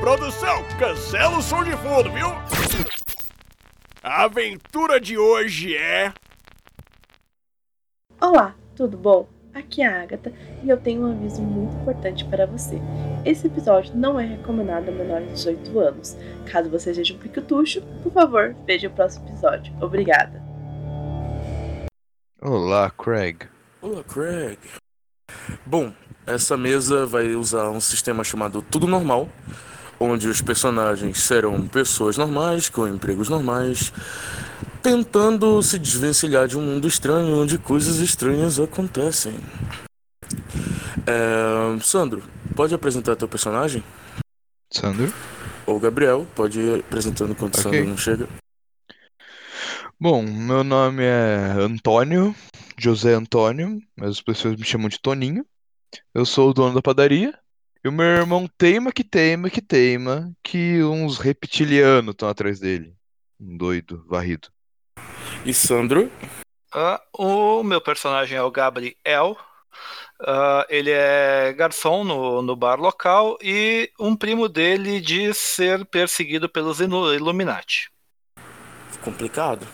produção, cancela o som de fundo, viu? A aventura de hoje é. Olá, tudo bom? Aqui é a Agatha e eu tenho um aviso muito importante para você. Esse episódio não é recomendado a menores de 18 anos. Caso você seja um piquetucho, por favor, veja o próximo episódio. Obrigada. Olá, Craig. Olá, Craig. Bom, essa mesa vai usar um sistema chamado Tudo Normal, onde os personagens serão pessoas normais, com empregos normais, tentando se desvencilhar de um mundo estranho onde coisas estranhas acontecem. É, Sandro, pode apresentar teu personagem? Sandro? Ou Gabriel, pode ir apresentando quando o Ok. Sandro não chega. Bom, meu nome é Antônio, José Antônio, mas as pessoas me chamam de Toninho. Eu sou o dono da padaria. E o meu irmão teima que teima que teima que uns reptilianos estão atrás dele. Um doido, varrido. E Sandro? Ah, o meu personagem é o Gabriel. Ah, ele é garçom no, no bar local e um primo dele diz ser perseguido pelos Illuminati. Complicado.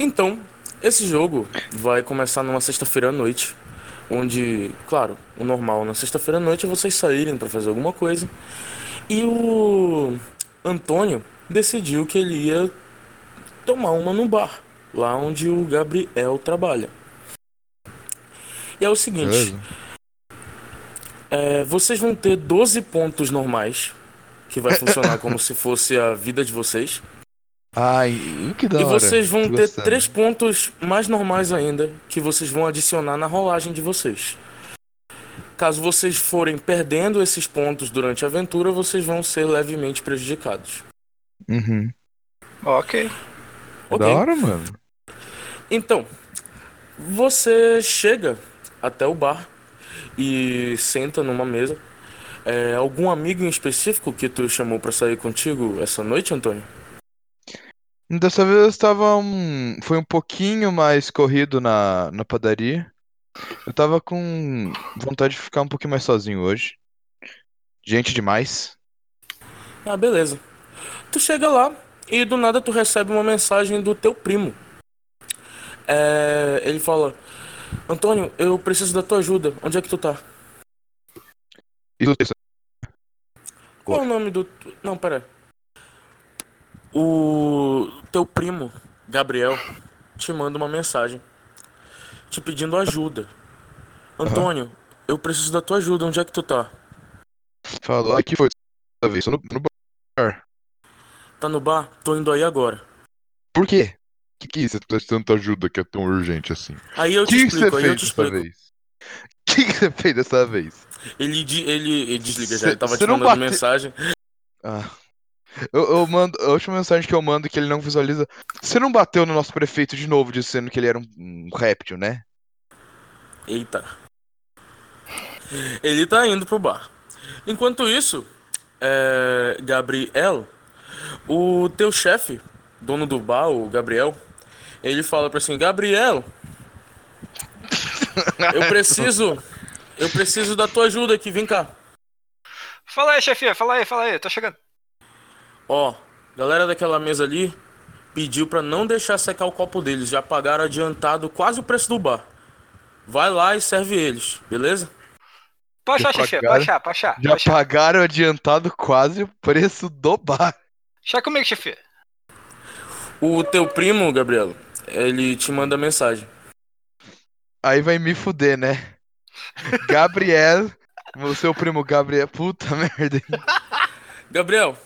Então, esse jogo vai começar numa sexta-feira à noite, onde, claro, o normal na sexta-feira à noite é vocês saírem para fazer alguma coisa. E o Antônio decidiu que ele ia tomar uma no bar, lá onde o Gabriel trabalha. E é o seguinte, é, vocês vão ter 12 pontos normais, que vai funcionar como se fosse a vida de vocês. Ai, que da E hora. vocês vão ter três pontos mais normais ainda que vocês vão adicionar na rolagem de vocês. Caso vocês forem perdendo esses pontos durante a aventura, vocês vão ser levemente prejudicados. Uhum. Ok. Ok? Da hora, mano. Então, você chega até o bar e senta numa mesa. É, algum amigo em específico que tu chamou pra sair contigo essa noite, Antônio? Dessa vez estava um... foi um pouquinho mais corrido na, na padaria. Eu tava com vontade de ficar um pouquinho mais sozinho hoje. Gente demais. Ah, beleza. Tu chega lá e do nada tu recebe uma mensagem do teu primo. É, ele fala: Antônio, eu preciso da tua ajuda. Onde é que tu tá? Isso, Qual o nome do. Não, pera. O teu primo, Gabriel, te manda uma mensagem te pedindo ajuda. Antônio, eu preciso da tua ajuda. Onde é que tu tá? Falou. Aqui foi dessa vez. Tô no, no bar. Tá no bar? Tô indo aí agora. Por quê? Que que é isso? Você de tanta ajuda que é tão urgente assim? Aí eu O te que, que explico, aí eu te explico. vez? O que, que você fez dessa vez? Ele, ele, ele desliga já, Cê- ele tava te mandando bate- mensagem. Ah. Eu, eu mando. A última mensagem que eu mando que ele não visualiza. Você não bateu no nosso prefeito de novo, dizendo que ele era um, um réptil, né? Eita. Ele tá indo pro bar. Enquanto isso, é, Gabriel, o teu chefe, dono do bar, o Gabriel, ele fala pra assim, Gabriel, eu preciso, eu preciso da tua ajuda aqui, vem cá. Fala aí, chefia, fala aí, fala aí, tô chegando. Ó, galera daquela mesa ali pediu pra não deixar secar o copo deles, já pagaram adiantado quase o preço do bar. Vai lá e serve eles, beleza? Pode Já achar, pagaram? pode achar, pode achar. Já pode pagaram adiantado quase o preço do bar. Já comigo, chefe. O teu primo, Gabriel, ele te manda mensagem. Aí vai me fuder, né? Gabriel, o seu primo Gabriel. Puta merda. Gabriel.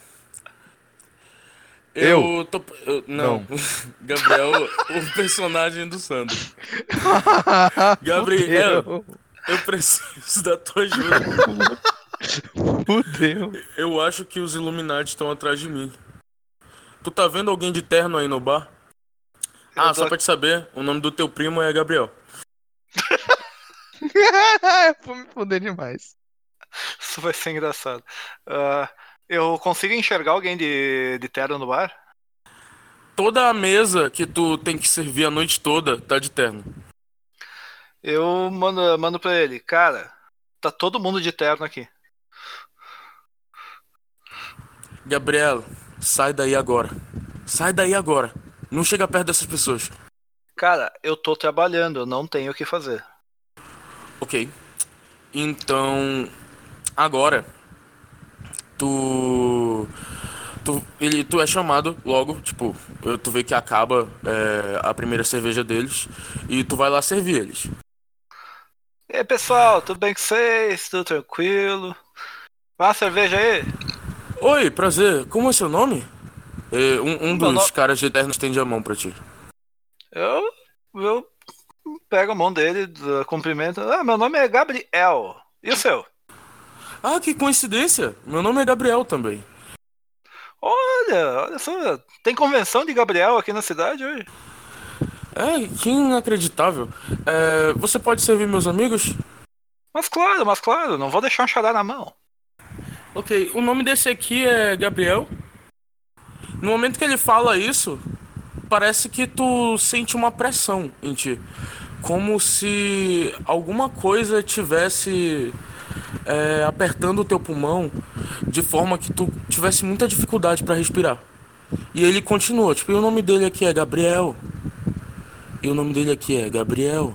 Eu, tô. eu- não. Gabriel, o personagem do Sandro. Gabriel. Eu preciso da tua ajuda. Fudeu. Eu acho que os Illuminati estão atrás de mim. Tu tá vendo alguém de terno aí no bar? Eu Ah, tô só pra te saber, o nome do teu primo é Gabriel. Vou me fuder demais. Isso vai ser engraçado. Ah, eu consigo enxergar alguém de, de terno no bar? Toda a mesa que tu tem que servir a noite toda tá de terno. Eu mando, mando pra ele, cara, tá todo mundo de terno aqui. Gabriel, sai daí agora. Sai daí agora. Não chega perto dessas pessoas. Cara, eu tô trabalhando, eu não tenho o que fazer. Ok. Então, agora, tu, tu, ele, tu é chamado logo, tipo, tu vê que acaba é, a primeira cerveja deles e tu vai lá servir eles. E aí, pessoal, tudo bem com vocês? Tudo tranquilo? Uma cerveja aí? Oi, prazer. Como é seu nome? É, um um dos no- caras de Eterno estende a mão pra ti. Eu, eu pego a mão dele, cumprimento. Ah, meu nome é Gabriel. E o seu? Ah, que coincidência. Meu nome é Gabriel também. Olha, olha só, tem convenção de Gabriel aqui na cidade hoje? É, que inacreditável. É, você pode servir meus amigos? Mas claro, mas claro, não vou deixar um xará na mão. Ok, o nome desse aqui é Gabriel. No momento que ele fala isso, parece que tu sente uma pressão em ti. Como se alguma coisa tivesse é, apertando o teu pulmão de forma que tu tivesse muita dificuldade para respirar. E ele continua, tipo, e o nome dele aqui é Gabriel. E o nome dele aqui é Gabriel.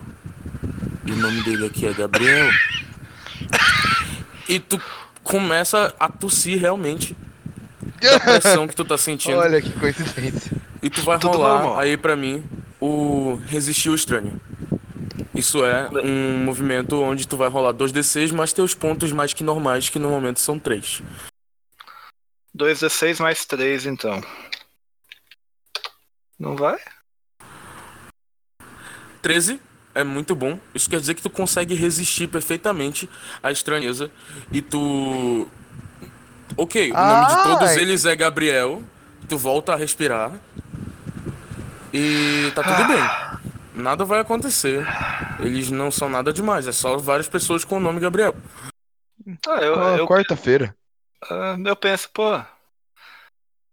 E o nome dele aqui é Gabriel. E tu começa a tossir realmente da pressão que tu tá sentindo. Olha que coincidência. E tu vai Tudo rolar normal. aí pra mim o resistir o estranho. Isso é um movimento onde tu vai rolar 2d6 mais teus pontos mais que normais, que no momento são 3. 2d6 mais 3, então. Não vai? 13 é muito bom. Isso quer dizer que tu consegue resistir perfeitamente à estranheza. E tu. Ok, o nome de todos Ai. eles é Gabriel. Tu volta a respirar. E tá tudo bem. Nada vai acontecer. Eles não são nada demais. É só várias pessoas com o nome Gabriel. Ah, eu, Ah, eu, Quarta-feira. ah, eu penso, pô.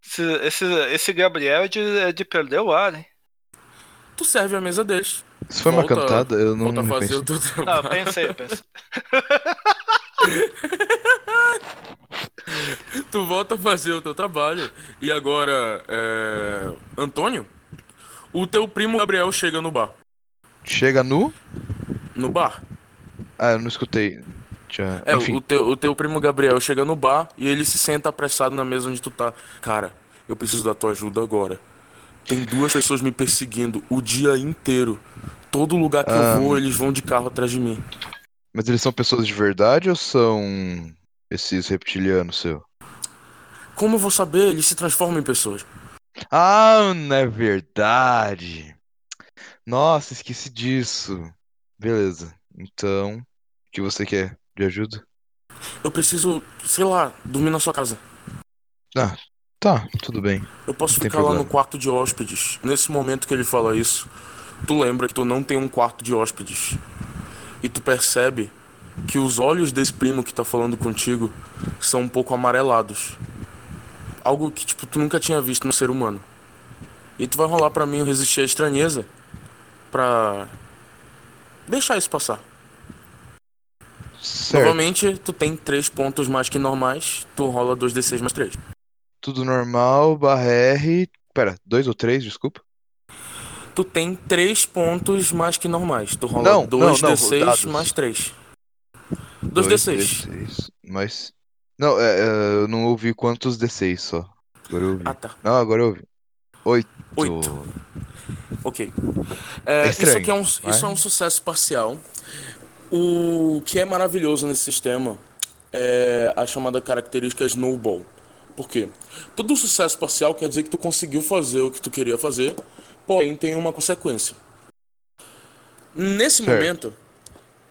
Esse, esse, esse Gabriel é de, é de perder o ar, hein? Tu serve a mesa deles. Isso foi uma Volta- cantada? Eu não Volta a fazer o teu Não, eu pensei, eu pensei. Tu volta a fazer o teu trabalho. E agora, é... Antônio, o teu primo Gabriel chega no bar. Chega nu? No bar. Ah, eu não escutei. Já... É, Enfim. o teu, o teu primo Gabriel chega no bar e ele se senta apressado na mesa onde tu tá. Cara, eu preciso da tua ajuda agora. Tem duas pessoas me perseguindo o dia inteiro. Todo lugar que Ah. eu vou, eles vão de carro atrás de mim. Mas eles são pessoas de verdade ou são esses reptilianos seu? Como eu vou saber? Eles se transformam em pessoas. Ah, não é verdade. Nossa, esqueci disso. Beleza. Então, o que você quer de ajuda? Eu preciso, sei lá, dormir na sua casa. Tá, tudo bem. Eu posso Não ficar lá no quarto de hóspedes. Nesse momento que ele fala isso, tu lembra que tu não tem um quarto de hóspedes. E tu percebe que os olhos desse primo que tá falando contigo são um pouco amarelados. Algo que, tipo, tu nunca tinha visto no ser humano. E tu vai rolar pra mim resistir à estranheza pra deixar isso passar. Certo. Novamente, tu tem três pontos mais que normais, tu rola 2d6 mais 3. Tudo normal, barra R. Pera, dois ou três, desculpa? Tu tem 3 pontos mais que normais. Tu rola Não, não, não, 2d6 dados. mais 3. Dois 2d6. D6. Não, é, é, eu não ouvi quantos D6 só. Agora eu ouvi. Ah, tá. Não, agora eu ouvi. Oito. Oito. Ok. É, É isso aqui é um, vai. isso é um sucesso parcial. O que é maravilhoso nesse sistema é a chamada característica snowball. Por quê? Todo sucesso parcial quer dizer que tu conseguiu fazer o que tu queria fazer, porém tem uma consequência. Nesse Certo. momento,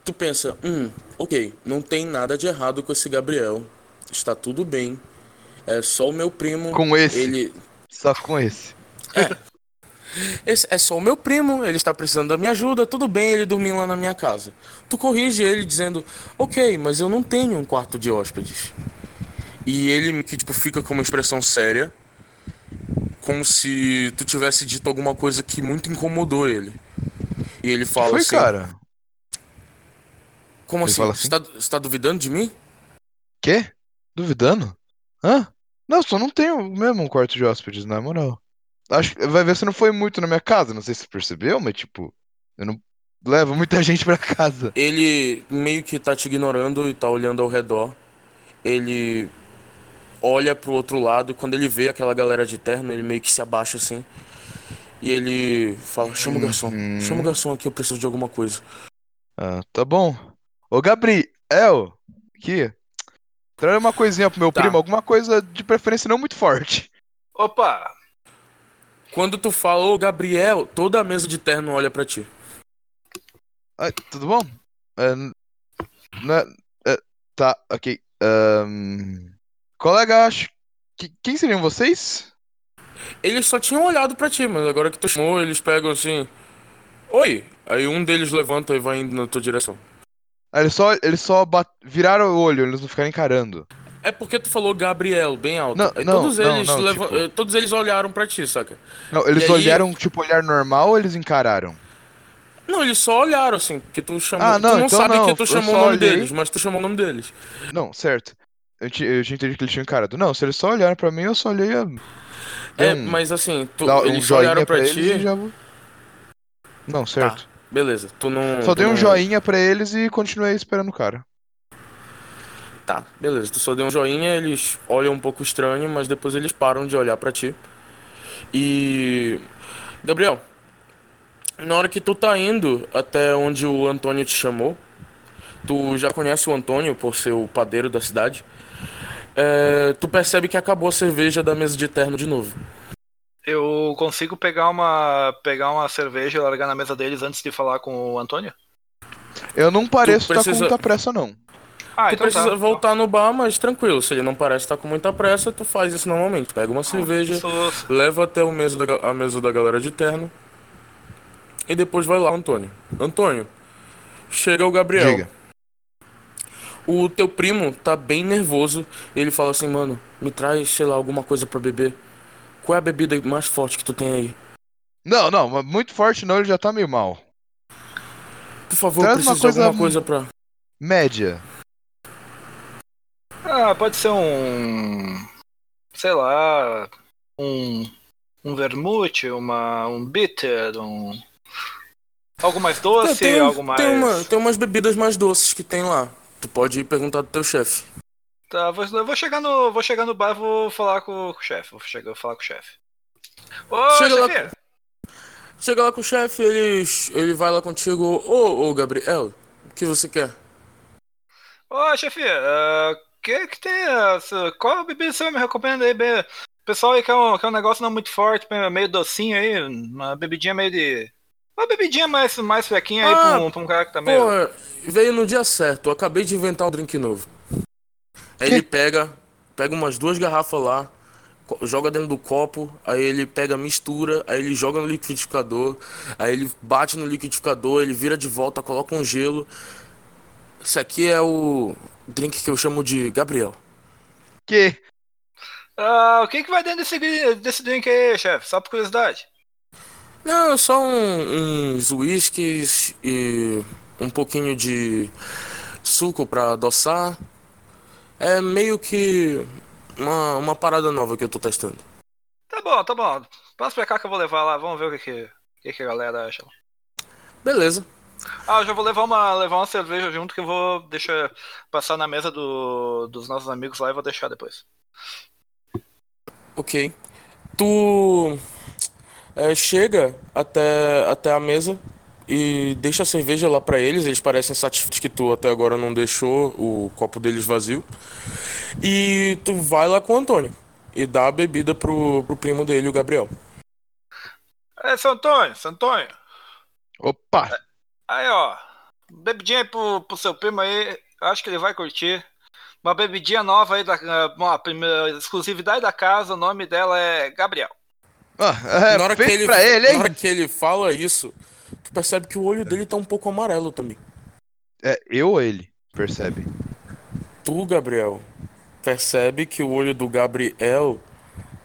tu pensa, hum, ok, não tem nada de errado com esse Gabriel. Está tudo bem. É só o meu primo. Com esse. Ele, Só com esse. esse é só o meu primo, ele está precisando da minha ajuda, tudo bem ele dormir lá na minha casa. Tu corrige ele dizendo, ok, mas eu não tenho um quarto de hóspedes. E ele que tipo fica com uma expressão séria, como se tu tivesse dito alguma coisa que muito incomodou ele. E ele fala Foi, assim, cara. como Ele assim? Você, tá, você tá duvidando de mim? Quê? Duvidando? Hã? Não, só não tenho mesmo um quarto de hóspedes, na moral. Acho que vai ver se não foi muito na minha casa, não sei se você percebeu, mas tipo, eu não levo muita gente pra casa. Ele meio que tá te ignorando e tá olhando ao redor. Ele olha pro outro lado quando ele vê aquela galera de terno, ele meio que se abaixa assim. E ele fala: Chama o garçom, Uhum. chama o garçom aqui, eu preciso de alguma coisa. Ah, tá bom. Ô, Gabriel, aqui. Traz uma coisinha pro meu Tá. primo, alguma coisa de preferência não muito forte. Opa! Quando tu fala, ô Gabriel, toda a mesa de terno olha pra ti. Ah, tudo bom? É, né, é, tá, ok. Ahn, colega, acho. que- quem seriam vocês? Eles só tinham olhado pra ti, mas agora que tu chamou, eles pegam assim. Oi! Aí um deles levanta e vai indo na tua direção. Ah, eles só, eles só bat- viraram o olho, eles não ficaram encarando. É porque tu falou Gabriel bem alto. Não, Aí não, todos não, eles não, leva- tipo- eh, todos eles olharam pra ti, saca? Não, eles E aí- olharam, tipo, olhar normal ou eles encararam? Não, eles só olharam assim, porque tu chamou. Ah, não, tu não então sabe não, que tu chamou o nome olhei. deles, mas tu chamou o nome deles. Não, certo. Eu, ti- eu tinha entendido que eles tinham encarado. Não, se eles só olharam pra mim, eu só olhei a. É, um- mas assim, tu, um eles só olharam pra, pra ti. eles e já. Não, certo. Beleza, tu não. Só tu dei um não- joinha pra eles e continuei esperando o cara. Tá, beleza. Tu só deu um joinha, eles olham um pouco estranho, mas depois eles param de olhar pra ti. E. Gabriel, na hora que tu tá indo até onde o Antônio te chamou, tu já conhece o Antônio por ser o padeiro da cidade. é, tu percebe que acabou a cerveja da mesa de terno de novo. Eu consigo pegar uma pegar uma cerveja e largar na mesa deles antes de falar com o Antônio? Eu não pareço estar precisa- com muita pressa, não. Ah, tu então precisa tá. voltar no bar, mas tranquilo. Se ele não parece estar com muita pressa, tu faz isso normalmente. Pega uma cerveja, leva até o mesa da, a mesa da galera de terno. E depois vai lá, Antônio. Antônio, chega o Gabriel. Diga. O teu primo tá bem nervoso. Ele fala assim, mano, me traz, sei lá, alguma coisa pra beber. Qual é a bebida mais forte que tu tem aí? Não, não, mas muito forte não, ele já tá meio mal. Por favor, Traz eu uma preciso de coisa- alguma coisa pra. Média. Ah, pode ser um. Sei lá. Um. Um vermute, uma, um bitter, um. Algo mais doce, tem, algo mais. tem, uma, tem umas bebidas mais doces que tem lá. Tu pode ir perguntar do teu chefe. Tá, vou, eu vou chegar no. Vou chegar no bar e vou falar com, com o chefe. Vou chegar falar com o chefe. Ô, Chega lá-! Chega lá com o chefe, ele, ele vai lá contigo. Ô, ô, Gabriel, o que você quer? Ô, chefe, ah, que que tem? essa- Qual bebida você me recomenda aí? bem? O pessoal aí quer um, quer um negócio não muito forte, meio docinho aí, uma bebidinha meio de. Uma bebidinha mais, mais fraquinha aí Ah, pra, um, pra um cara que tá meio. Pô, veio no dia certo. Eu acabei de inventar um drink novo. Aí ele pega, pega umas duas garrafas lá, joga dentro do copo, aí ele pega, mistura, aí ele joga no liquidificador, aí ele bate no liquidificador, ele vira de volta, coloca um gelo. Esse aqui é o drink que eu chamo de Gabriel. Que? Ah, o que que vai dentro desse, desse drink aí, chefe? Só por curiosidade. Não, só um, uns whiskies e um pouquinho de suco pra adoçar. É meio que uma, uma parada nova que eu tô testando. Tá bom, tá bom. Passa pra cá que eu vou levar lá, vamos ver o que que, que, que a galera acha. Beleza. Ah, eu já vou levar uma, levar uma cerveja junto que eu vou deixar passar na mesa do, dos nossos amigos lá e vou deixar depois. Ok. Tu é, chega até, até a mesa e deixa a cerveja lá pra eles. Eles parecem satisfeitos que tu até agora não deixou o copo deles vazio. E tu vai lá com o Antônio e dá a bebida pro, pro primo dele, o Gabriel. É, seu Antônio, seu Antônio. Opa! Aí, ó. Bebidinha aí pro, pro seu primo aí. Acho que ele vai curtir. Uma bebidinha nova aí da uma primeira exclusividade da casa. O nome dela é Gabriel. Ah, é, na, hora que ele, pra ele, hein? na hora que ele fala isso, tu percebe que o olho dele tá um pouco amarelo também. É, eu ou ele? Percebe? Tu, Gabriel, percebe que o olho do Gabriel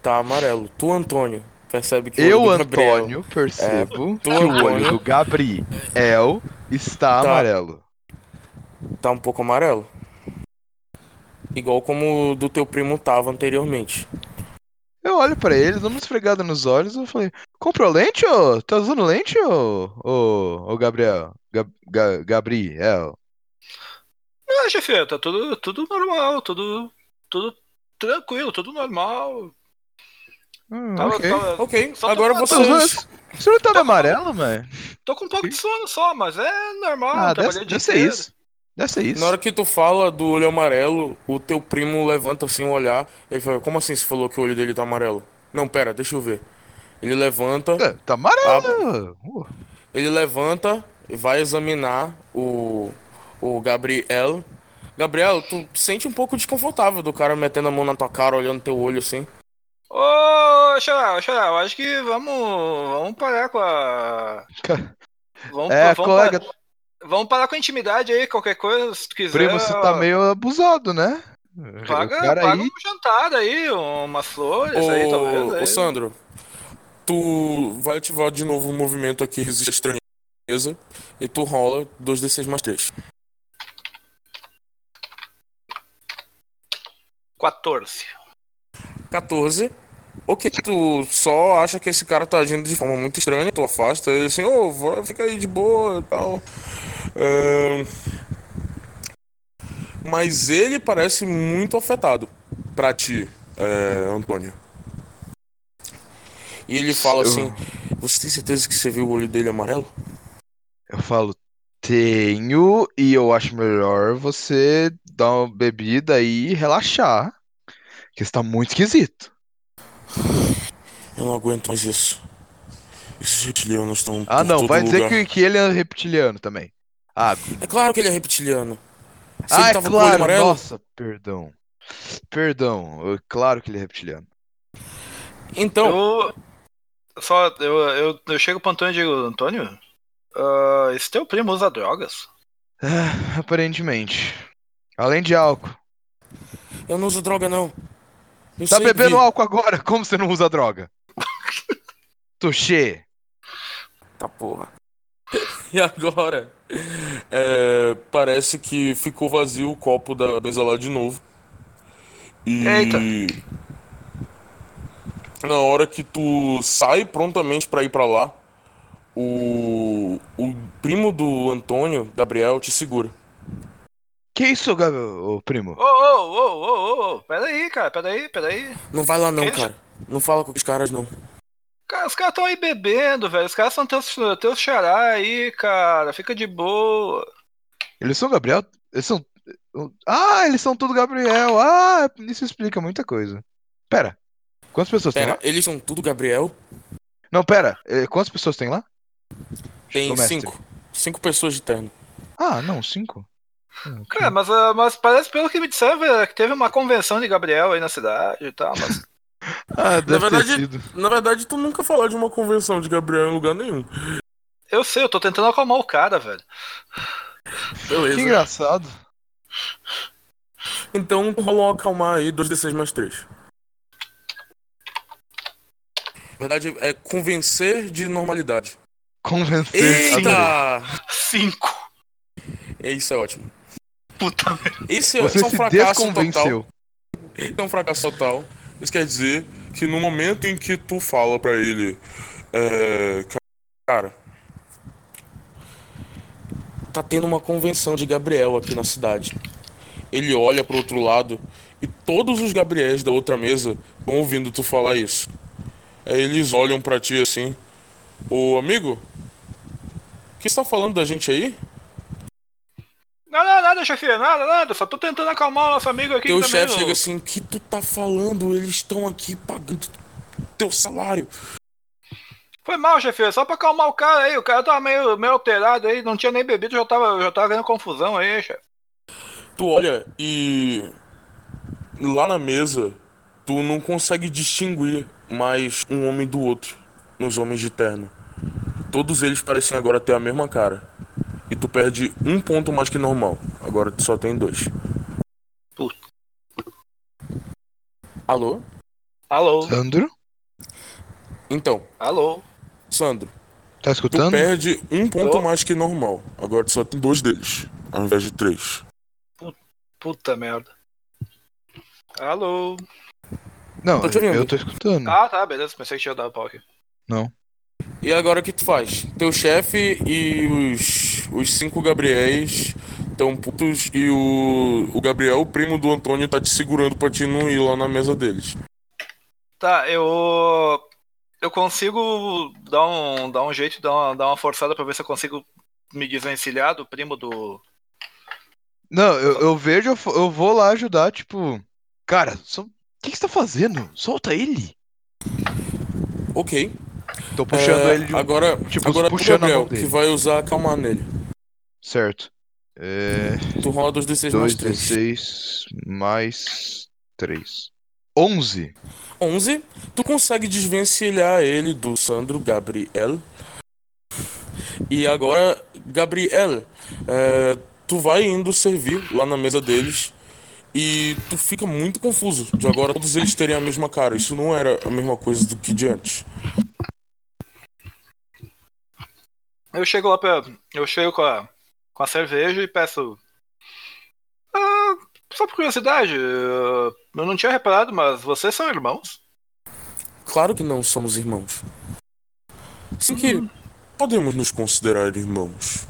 tá amarelo. Tu, Antônio, percebe que o Eu, olho do Gabriel Antônio, percebo tu, que o olho Antônio. do Gabriel está Tá. amarelo. tá um pouco amarelo. Igual como o do teu primo tava anteriormente. Eu olho pra ele, dou uma esfregada nos olhos e falei: Comprou lente, ô? Tá usando lente, ô? Ô, ô Gabriel? Gab- Ga- Gabriel? Ah, chefe, tá tudo, tudo normal, tudo, tudo tranquilo, tudo normal. Hum, Tava- ok. tava- Ok, agora tô- vocês. Você não tá no amarelo, mano? Tô com um pouco de sono só, mas é normal. Ah, deve, ser isso. Deve ser isso. Na hora que tu fala do olho amarelo, o teu primo levanta assim o olhar. Ele fala: Como assim você falou que o olho dele tá amarelo? Não, pera, deixa eu ver. Ele levanta, É, Tá amarelo. Uh, ele levanta e vai examinar o, o Gabriel. Gabriel, tu sente um pouco desconfortável do cara metendo a mão na tua cara, olhando teu olho assim. Ô, Xará, Xará, eu acho que vamos, vamos parar com a. Vamos, É, vamos, colega, pa- vamos parar com a intimidade aí, qualquer coisa, se tu quiser. primo, você tá meio abusado, né? Paga, paga aí. um jantar aí, umas flores aí, talvez. Ô, aí. ô Sandro, tu vai ativar de novo o movimento aqui, resiste à estranheza, e tu rola 2d6 mais 3. 14. 14. Ok, tu só acha que esse cara tá agindo de forma muito estranha, tu afasta ele assim, ô, vai, fica aí de boa e tal. Mas ele parece muito afetado pra ti, é, Antônio. E ele fala Eu- assim, você tem certeza que você viu o olho dele amarelo? Eu falo, tenho, e eu acho melhor você dar uma bebida e relaxar. Que está muito esquisito. Eu não aguento mais isso. Esses reptilianos estão Ah, não, vai dizer lugar. que, que ele é reptiliano também. Ah, É claro que ele é reptiliano. Se ah ele é tava com o olho claro, amarelo, nossa, perdão. Perdão, é claro que ele é reptiliano. então... Eu. Só, eu, eu, eu chego pro Antônio e digo, Antônio, ah, esse teu primo usa drogas? Ah, aparentemente. Além de álcool. Eu não uso droga, não. Eu Tá sei, bebendo Vi. álcool agora? Como você não usa droga? Tuxê. Tá porra. E agora? É, parece que ficou vazio o copo da mesa lá de novo. E. Eita. Na hora que tu sai prontamente pra ir pra lá, o. O primo do Antônio, Gabriel, te segura. Que isso, Gabi, ô primo? Ô, ô, ô, ô, ô, ô, peraí, cara, peraí, peraí. Não vai lá não, Que? cara. Não fala com os caras, não. Cara, os caras estão aí bebendo, velho. Os caras são teus, teus xará aí, cara. Fica de boa. Eles são Gabriel? Eles são. Ah, eles são tudo Gabriel. Ah, isso explica muita coisa. Pera. Quantas pessoas tem Pera, lá? eles são tudo Gabriel? Não, pera. eh, Quantas pessoas tem lá? Tem cinco. Cinco pessoas de terno. Ah, não, cinco. Ah, ok. Cara, mas, ah, mas parece, pelo que me disseram, velho, que teve uma convenção de Gabriel aí na cidade e tal, mas. Ah, deve verdade- ter sido. Na verdade, tu nunca falou de uma convenção de Gabriel em lugar nenhum. Eu sei, eu tô tentando acalmar o cara, velho. Beleza. Que engraçado. Então rolou acalmar aí 2d6 mais 3. Na verdade, é convencer de normalidade. Convencer. Eita! Cinco. É, Isso é ótimo. Puta merda. Esse é, Você isso é um se fracasso total. Isso é um fracasso total. Isso quer dizer que no momento em que tu fala pra ele, é, cara, tá tendo uma convenção de Gabriel aqui na cidade. Ele olha pro outro lado E todos os Gabriéis da outra mesa vão ouvindo tu falar isso. Aí eles olham pra ti assim. Ô amigo, que você tá falando da gente aí? Nada, nada, chefia, nada, nada. Só tô tentando acalmar o nosso amigo aqui. Teu chefe chega assim, o que tu tá falando? Eles estão aqui pagando teu salário. Foi mal, chefia, só pra acalmar o cara aí. O cara tava meio, meio alterado aí, não tinha nem bebido, já tava, já tava vendo confusão aí, chefe. Tu olha e lá na mesa tu não consegue distinguir mais um homem do outro nos homens de terno. Todos eles parecem agora ter a mesma cara. E tu perde um ponto mais que normal. Agora tu só tem dois. Puta. Alô? Alô, Sandro? Então, alô. Sandro, Tá tu escutando? perde um ponto Tô. mais que normal. Agora tu só tem dois deles, ao invés de três. Puta merda. Alô. Não, Tô te ouvindo. eu tô escutando. Ah, tá, beleza. Pensei que tinha dado pau aqui. Não. E agora o que tu faz? Teu chefe e os, os cinco Gabriéis estão putos e o, o Gabriel, o primo do Antônio, tá te segurando pra te não ir lá na mesa deles. Tá, eu. Eu consigo dar um, dar um jeito, dar uma, dar uma forçada pra ver se eu consigo me desvencilhar do primo do. Não, eu, eu vejo, eu, eu vou lá ajudar, tipo. Cara, o que, que você tá fazendo? Solta ele. Ok. Tô puxando É, ele de um. Agora, tipo, agora o puxando a Gabriel, dele. que vai usar acalmar nele. Certo. É. Tu rola 2d6 mais 3. 2d6 mais 3. 11. 11. Tu consegue desvencilhar ele do Sandro Gabriel. E agora, Gabriel, é, tu vai indo servir lá na mesa deles. E tu fica muito confuso de agora todos eles terem a mesma cara. Isso não era a mesma coisa do que de antes. Eu chego lá pra. Eu chego com a, com a cerveja e peço. Ah, só por curiosidade, eu não tinha reparado, mas vocês são irmãos? Claro que não somos irmãos. Sim que podemos nos considerar irmãos.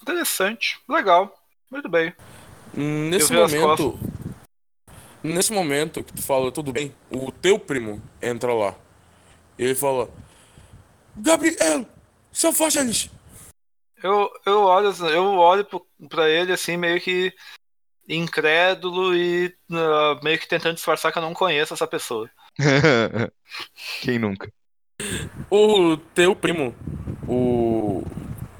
Interessante. Legal. Muito bem. Nesse momento. Nesse momento que tu fala tudo bem, o teu primo entra lá. Ele fala: Gabriel, eles. Eu, eu olho, eu olho pra ele assim, meio que incrédulo e ah, meio que tentando disfarçar que eu não conheço essa pessoa. Quem nunca? O teu primo, o.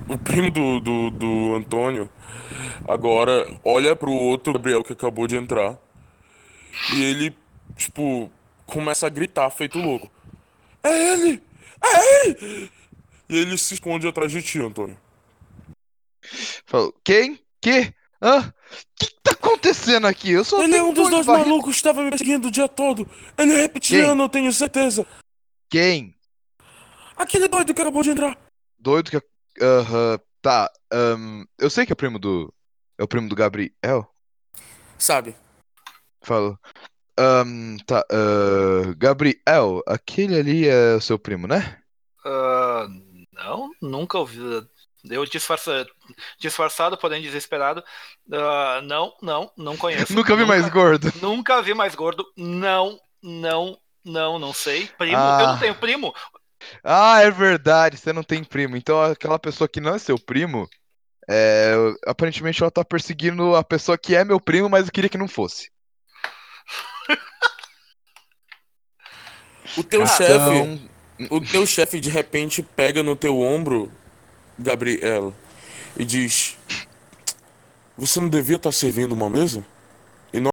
O primo do, do, do Antônio, agora olha pro outro Gabriel que acabou de entrar. E ele, tipo, começa a gritar, feito louco. É ele! É ele! E ele se esconde atrás de ti, Antônio. Falou, quem? Que? Hã? O que, que tá acontecendo aqui? Eu só Ele é um dos dois barriga. malucos que estava me perseguindo o dia todo. Ele é reptiliano, eu tenho certeza. Quem? Aquele doido que acabou de entrar. Doido que. Aham. Tá. ahn, eu sei que é primo do. É o primo do Gabriel? Sabe? Falou. Ahn, tá. ah, Gabriel, aquele ali é o seu primo, né? Ah, não, nunca ouvi. Eu disfarça, disfarçado, porém desesperado. Ah, não, não, não conheço. Nunca vi mais gordo. Nunca vi mais gordo. Não, não, não, não sei. Primo? Ah. Eu não tenho primo. Ah, é verdade, você não tem primo. Então aquela pessoa que não é seu primo, é, aparentemente ela tá perseguindo a pessoa que é meu primo, mas eu queria que não fosse. O teu Ah, chefe. O teu chefe de repente pega no teu ombro, Gabriel, e diz: Você não devia estar servindo uma mesa? E na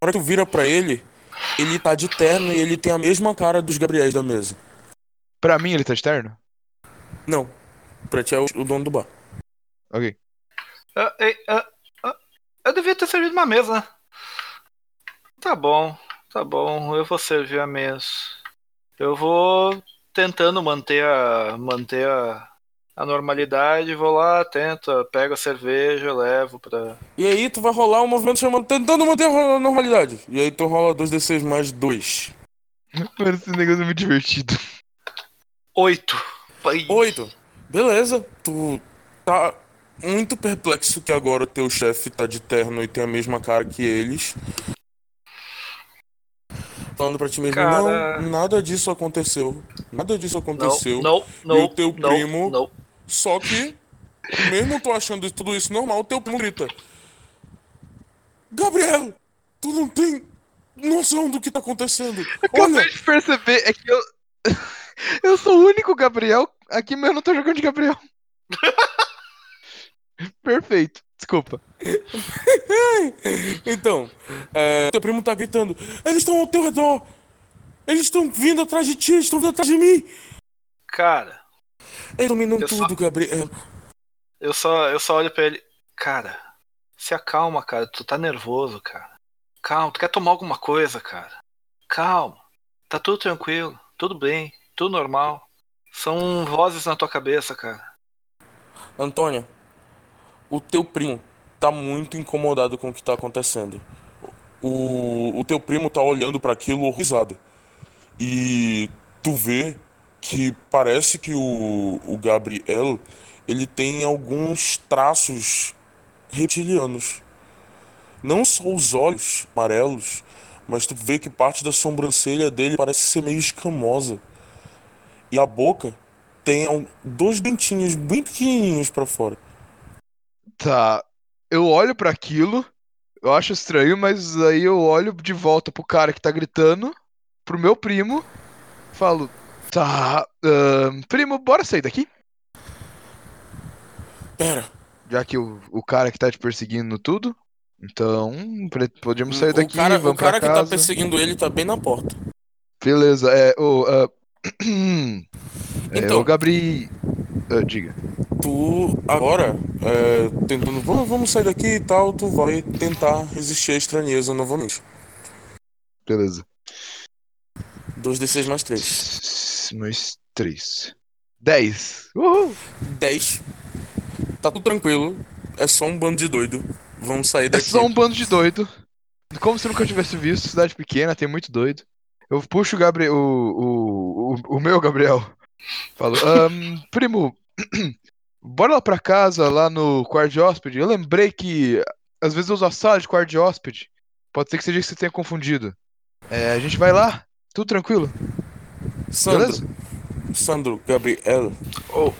hora que tu vira pra ele, ele tá de terno e ele tem a mesma cara dos Gabriéis da mesa. pra mim ele tá externo? Não, pra ti é o, o dono do bar. Ok. Ah, eu devia ter servido uma mesa, né? Tá bom, tá bom, eu vou servir a mesa. Eu vou tentando manter a manter a, a normalidade, vou lá, tento, pego a cerveja, levo pra. E aí tu vai rolar um movimento chamando tentando manter a normalidade. E aí tu rola 2d6 mais 2. Mano, esse negócio é muito divertido. Oito. Pai. 8. Beleza, tu tá muito perplexo que agora o teu chefe tá de terno e tem a mesma cara que eles. Falando pra ti mesmo, Cara- não, nada disso aconteceu. Nada disso Não, aconteceu. não, não. e o teu não, primo, Não. só que, mesmo tu achando tudo isso normal, o teu primo grita. Gabriel, tu não tem noção do que tá acontecendo. Acabei Olha, de perceber, é que eu. eu sou o único Gabriel aqui, mas eu não tô jogando de Gabriel. Perfeito, desculpa. então, é, teu primo tá gritando, eles estão ao teu redor. Eles estão vindo atrás de ti, eles estão vindo atrás de mim. Cara, Eles dominam Eu só- tudo, Gabriel. eu só, eu só olho pra ele. Cara, se acalma, cara. Tu tá nervoso, cara. Calma, tu quer tomar alguma coisa, cara. Calma. Tá tudo tranquilo, tudo bem, tudo normal. São vozes na tua cabeça, cara. Antônia, o teu primo tá muito incomodado com o que tá acontecendo. O, o teu primo tá olhando para aquilo horrorizado. E tu vê que parece que o, o Gabriel ele tem alguns traços reptilianos. Não só os olhos amarelos, mas tu vê que parte da sobrancelha dele parece ser meio escamosa. E a boca tem dois dentinhos bem pequenininhos pra fora. Tá. Eu olho pra aquilo, eu acho estranho, mas aí eu olho de volta pro cara que tá gritando, pro meu primo, falo, tá, ahn, primo, bora sair daqui? Pera, Já que o, o cara que tá te perseguindo tudo. Então, podemos sair o daqui, cara, vamos o cara que tá casa. perseguindo ele tá bem na porta. Beleza, é, o, ah, é, Então. o Gabri... ah, diga. Tu agora, é, tentando, vamos, vamos sair daqui e tal, tu vai tentar resistir à estranheza novamente. Beleza. 2d6 mais 3. S- Mais três. Dez. Uhul. 10. Tá tudo tranquilo. É só um bando de doido. Vamos sair É daqui. só um bando de doido. Como se nunca tivesse visto. Cidade pequena, tem muito doido. Eu puxo o Gabriel. O, o, o, o meu Gabriel. Falo, "Ahn, primo, bora lá pra casa, lá no quarto de hóspede. Eu lembrei que às vezes eu uso a sala de quarto de hóspede. Pode ser que seja que você tenha confundido. É, a gente vai lá, tudo tranquilo, Sandro, beleza? Sandro, Gabriel. Oh.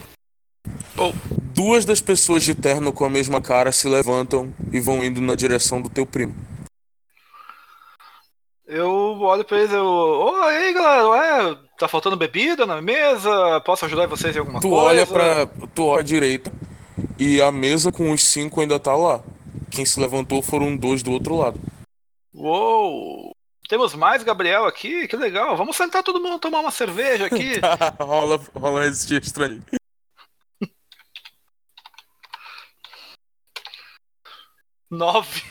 Oh. Duas das pessoas de terno com a mesma cara se levantam e vão indo na direção do teu primo. Eu olho pra eles e eu. Aí, galera, ué, tá faltando bebida na mesa? Posso ajudar vocês em alguma Tu coisa? olha pra. Tu olha à direita e a mesa com os cinco ainda tá lá. Quem se levantou foram dois do outro lado. Uou! Temos mais Gabriel aqui? Que legal. Vamos sentar todo mundo tomar uma cerveja aqui. rola, rola resistir estranho. Nove.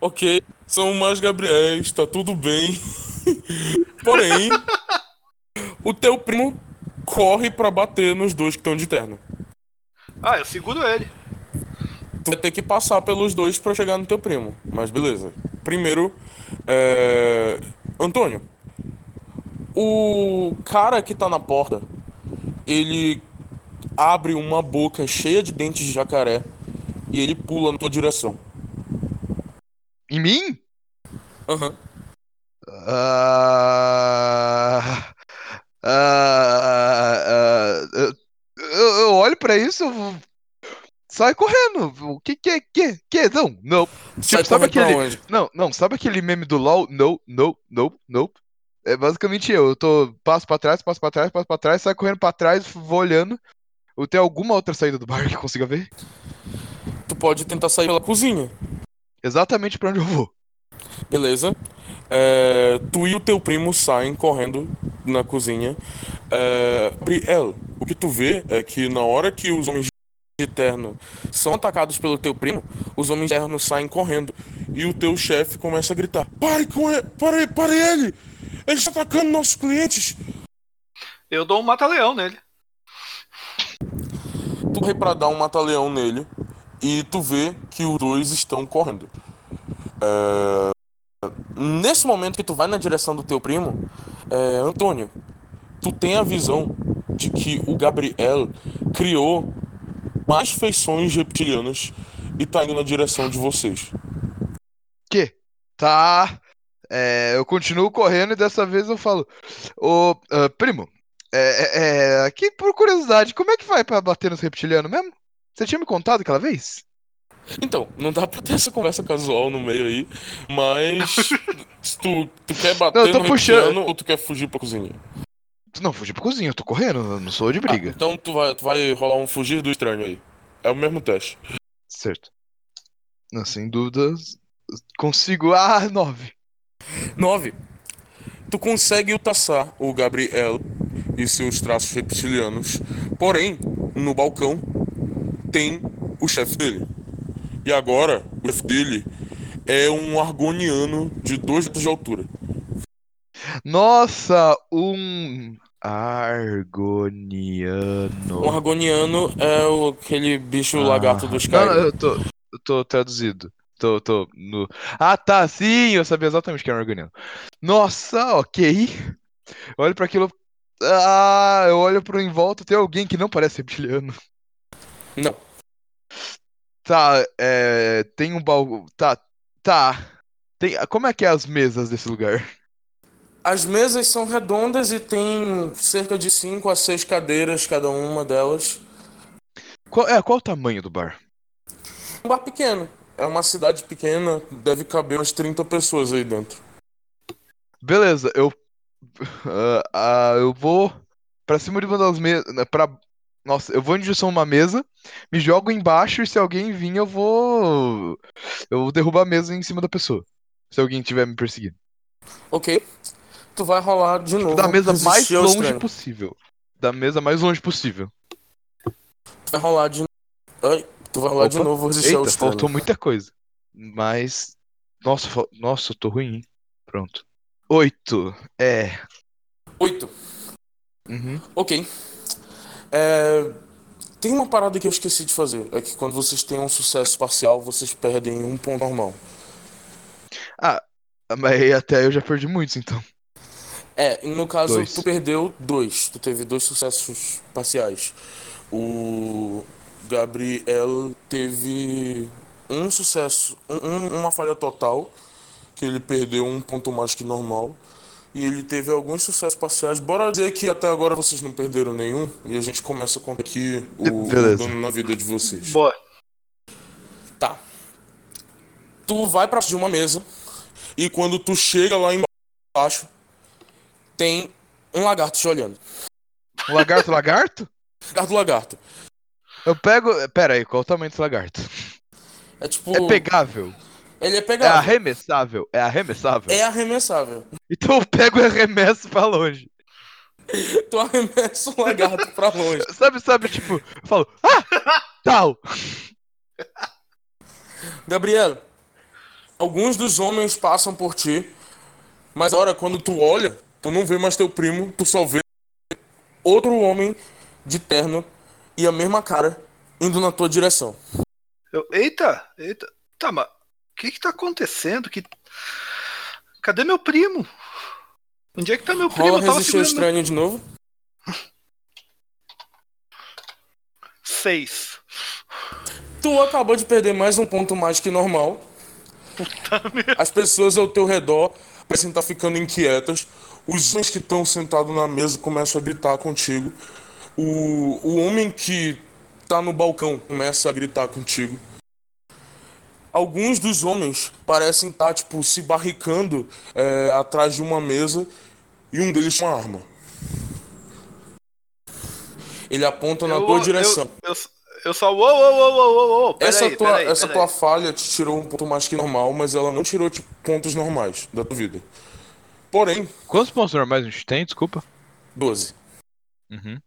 Ok, são mais Gabriéis, tá tudo bem. Porém, o teu primo corre pra bater nos dois que estão de terno. Ah, eu seguro ele. Tu vai ter que passar pelos dois pra chegar no teu primo. Mas beleza. Primeiro, é... Antônio. O cara que tá na porta, ele abre uma boca cheia de dentes de jacaré e ele pula na tua direção. Em mim? Aham. Ah, ah, ah, eu, eu olho pra isso, eu sai correndo. O que que? Que? Que? Não, não. Sai sabe aquele- onde? Não, não, sabe aquele meme do LOL? No, no, no, no. É basicamente eu. Eu tô passo pra trás, passo pra trás, passo pra trás, saio correndo pra trás, vou olhando. Eu tenho alguma outra saída do bar que eu consiga ver? Tu pode tentar sair pela cozinha. Exatamente pra onde eu vou. Beleza. É, tu e o teu primo saem correndo na cozinha. É, Brielle, o que tu vê é que na hora que os homens de terno são atacados pelo teu primo, os homens de terno saem correndo. E o teu chefe começa a gritar: Pare com ele! Pare, pare ele! Ele está atacando nossos clientes! Eu dou um mata-leão nele. Tu vai pra dar um mata-leão nele e tu vê que os dois estão correndo. É, Nesse momento que tu vai na direção do teu primo, é, Antônio, tu tem a visão de que o Gabriel criou mais feições reptilianas e tá indo na direção de vocês. Que? Tá. É, eu continuo correndo e dessa vez eu falo: Ô, ah, primo, é, é, é, aqui por curiosidade, como é que vai pra bater nos reptilianos mesmo? Você tinha me contado aquela vez? Então, não dá pra ter essa conversa casual no meio aí, mas se tu, tu quer bater Não, no puxando. ou tu quer fugir pra cozinha? Não, fugi pra cozinha, eu tô correndo, não sou de Ah, briga. então tu vai, tu vai rolar um fugir do estranho aí. É o mesmo teste. Certo. Não, sem dúvidas. Consigo. Ah, nove. 9. Tu consegue ultrapassar o Gabriel e seus traços reptilianos. Porém, no balcão tem o chefe dele. E agora, o chefe dele é um argoniano de 2 metros de altura. Nossa, um. Um Argoniano. argoniano é o, aquele bicho Ah. lagarto dos caras. eu tô, eu tô traduzido. Tô, tô no. Ah, tá, sim, eu sabia exatamente que era um argoniano. Nossa, ok. Olho pra aquilo. Ah, eu olho pro em volta, tem alguém que não parece reptiliano. Não. Tá, é. Tem um baú. Tá, tá. Tem... Como é que é as mesas desse lugar? As mesas são redondas e tem cerca de 5 a 6 cadeiras cada uma delas. Qual, é, qual o tamanho do bar? Um bar pequeno. É uma cidade pequena, deve caber umas 30 pessoas aí dentro. Beleza, eu. ah, ah, eu vou pra cima de uma das mesas. Pra... Nossa, eu vou em direção a uma mesa, me jogo embaixo e se alguém vir eu vou. Eu derrubo a mesa em cima da pessoa. Se alguém estiver me perseguindo. Ok? Tu vai rolar de novo. Da mesa mais longe estranho. possível. Da mesa mais longe possível. Tu vai rolar de Ai, tu vai rolar de Opa. novo resistir Eita, faltou muita coisa. Mas. Nossa, fal- nossa, eu tô ruim. Pronto. Oito. É. Oito. Uhum. Ok. É, Tem uma parada que eu esqueci de fazer. É que quando vocês têm um sucesso parcial, vocês perdem um ponto normal. Ah, mas até eu já perdi muitos, então. É, no caso, Dois. tu perdeu dois. Tu teve dois sucessos parciais. O Gabriel teve um sucesso, um- uma falha total, que ele perdeu um ponto mais que normal. E ele teve alguns sucessos parciais. Bora dizer que até agora vocês não perderam nenhum. E a gente começa com aqui o, o dano na vida de vocês. Boa. Tá. Tu vai pra de uma mesa e quando tu chega lá embaixo, tem um lagarto te olhando. Um lagarto, lagarto? Lagarto, lagarto. Eu pego. Pera aí, qual o tamanho desse lagarto? É tipo. É pegável? Ele é É pegável. arremessável? É arremessável? É arremessável. Então eu pego e arremesso pra longe. Tu arremessa o lagarto pra longe. Sabe, sabe, tipo, eu falo, ah! Tal! Gabriel, alguns dos homens passam por ti, mas agora quando tu olha, tu não vê mais teu primo, tu só vê outro homem de terno e a mesma cara indo na tua direção. Eu, eita, eita. Tá, mas que que tá acontecendo? Que... Cadê meu primo? Onde é que tá meu primo? Rola ao segurando- estranho de novo. Seis. Tu acabou de perder mais um ponto mais que normal. As pessoas ao teu redor parecem estar ficando inquietas. Os homens que estão sentados na mesa começam a gritar contigo. O, o homem que tá no balcão começa a gritar contigo. Alguns dos homens parecem estar, tipo, se barricando é, atrás de uma mesa e um deles tem uma arma. Ele aponta na Eu- tua eu- direção. Eu, eu, só. Uou, uou, uou, uou, Essa, aí, tua, aí, essa tua aí. falha te tirou um ponto mais que normal, mas ela não tirou tipo, pontos normais da tua vida. Porém, Quantos pontos normais a gente tem? Desculpa. 12. Uhum.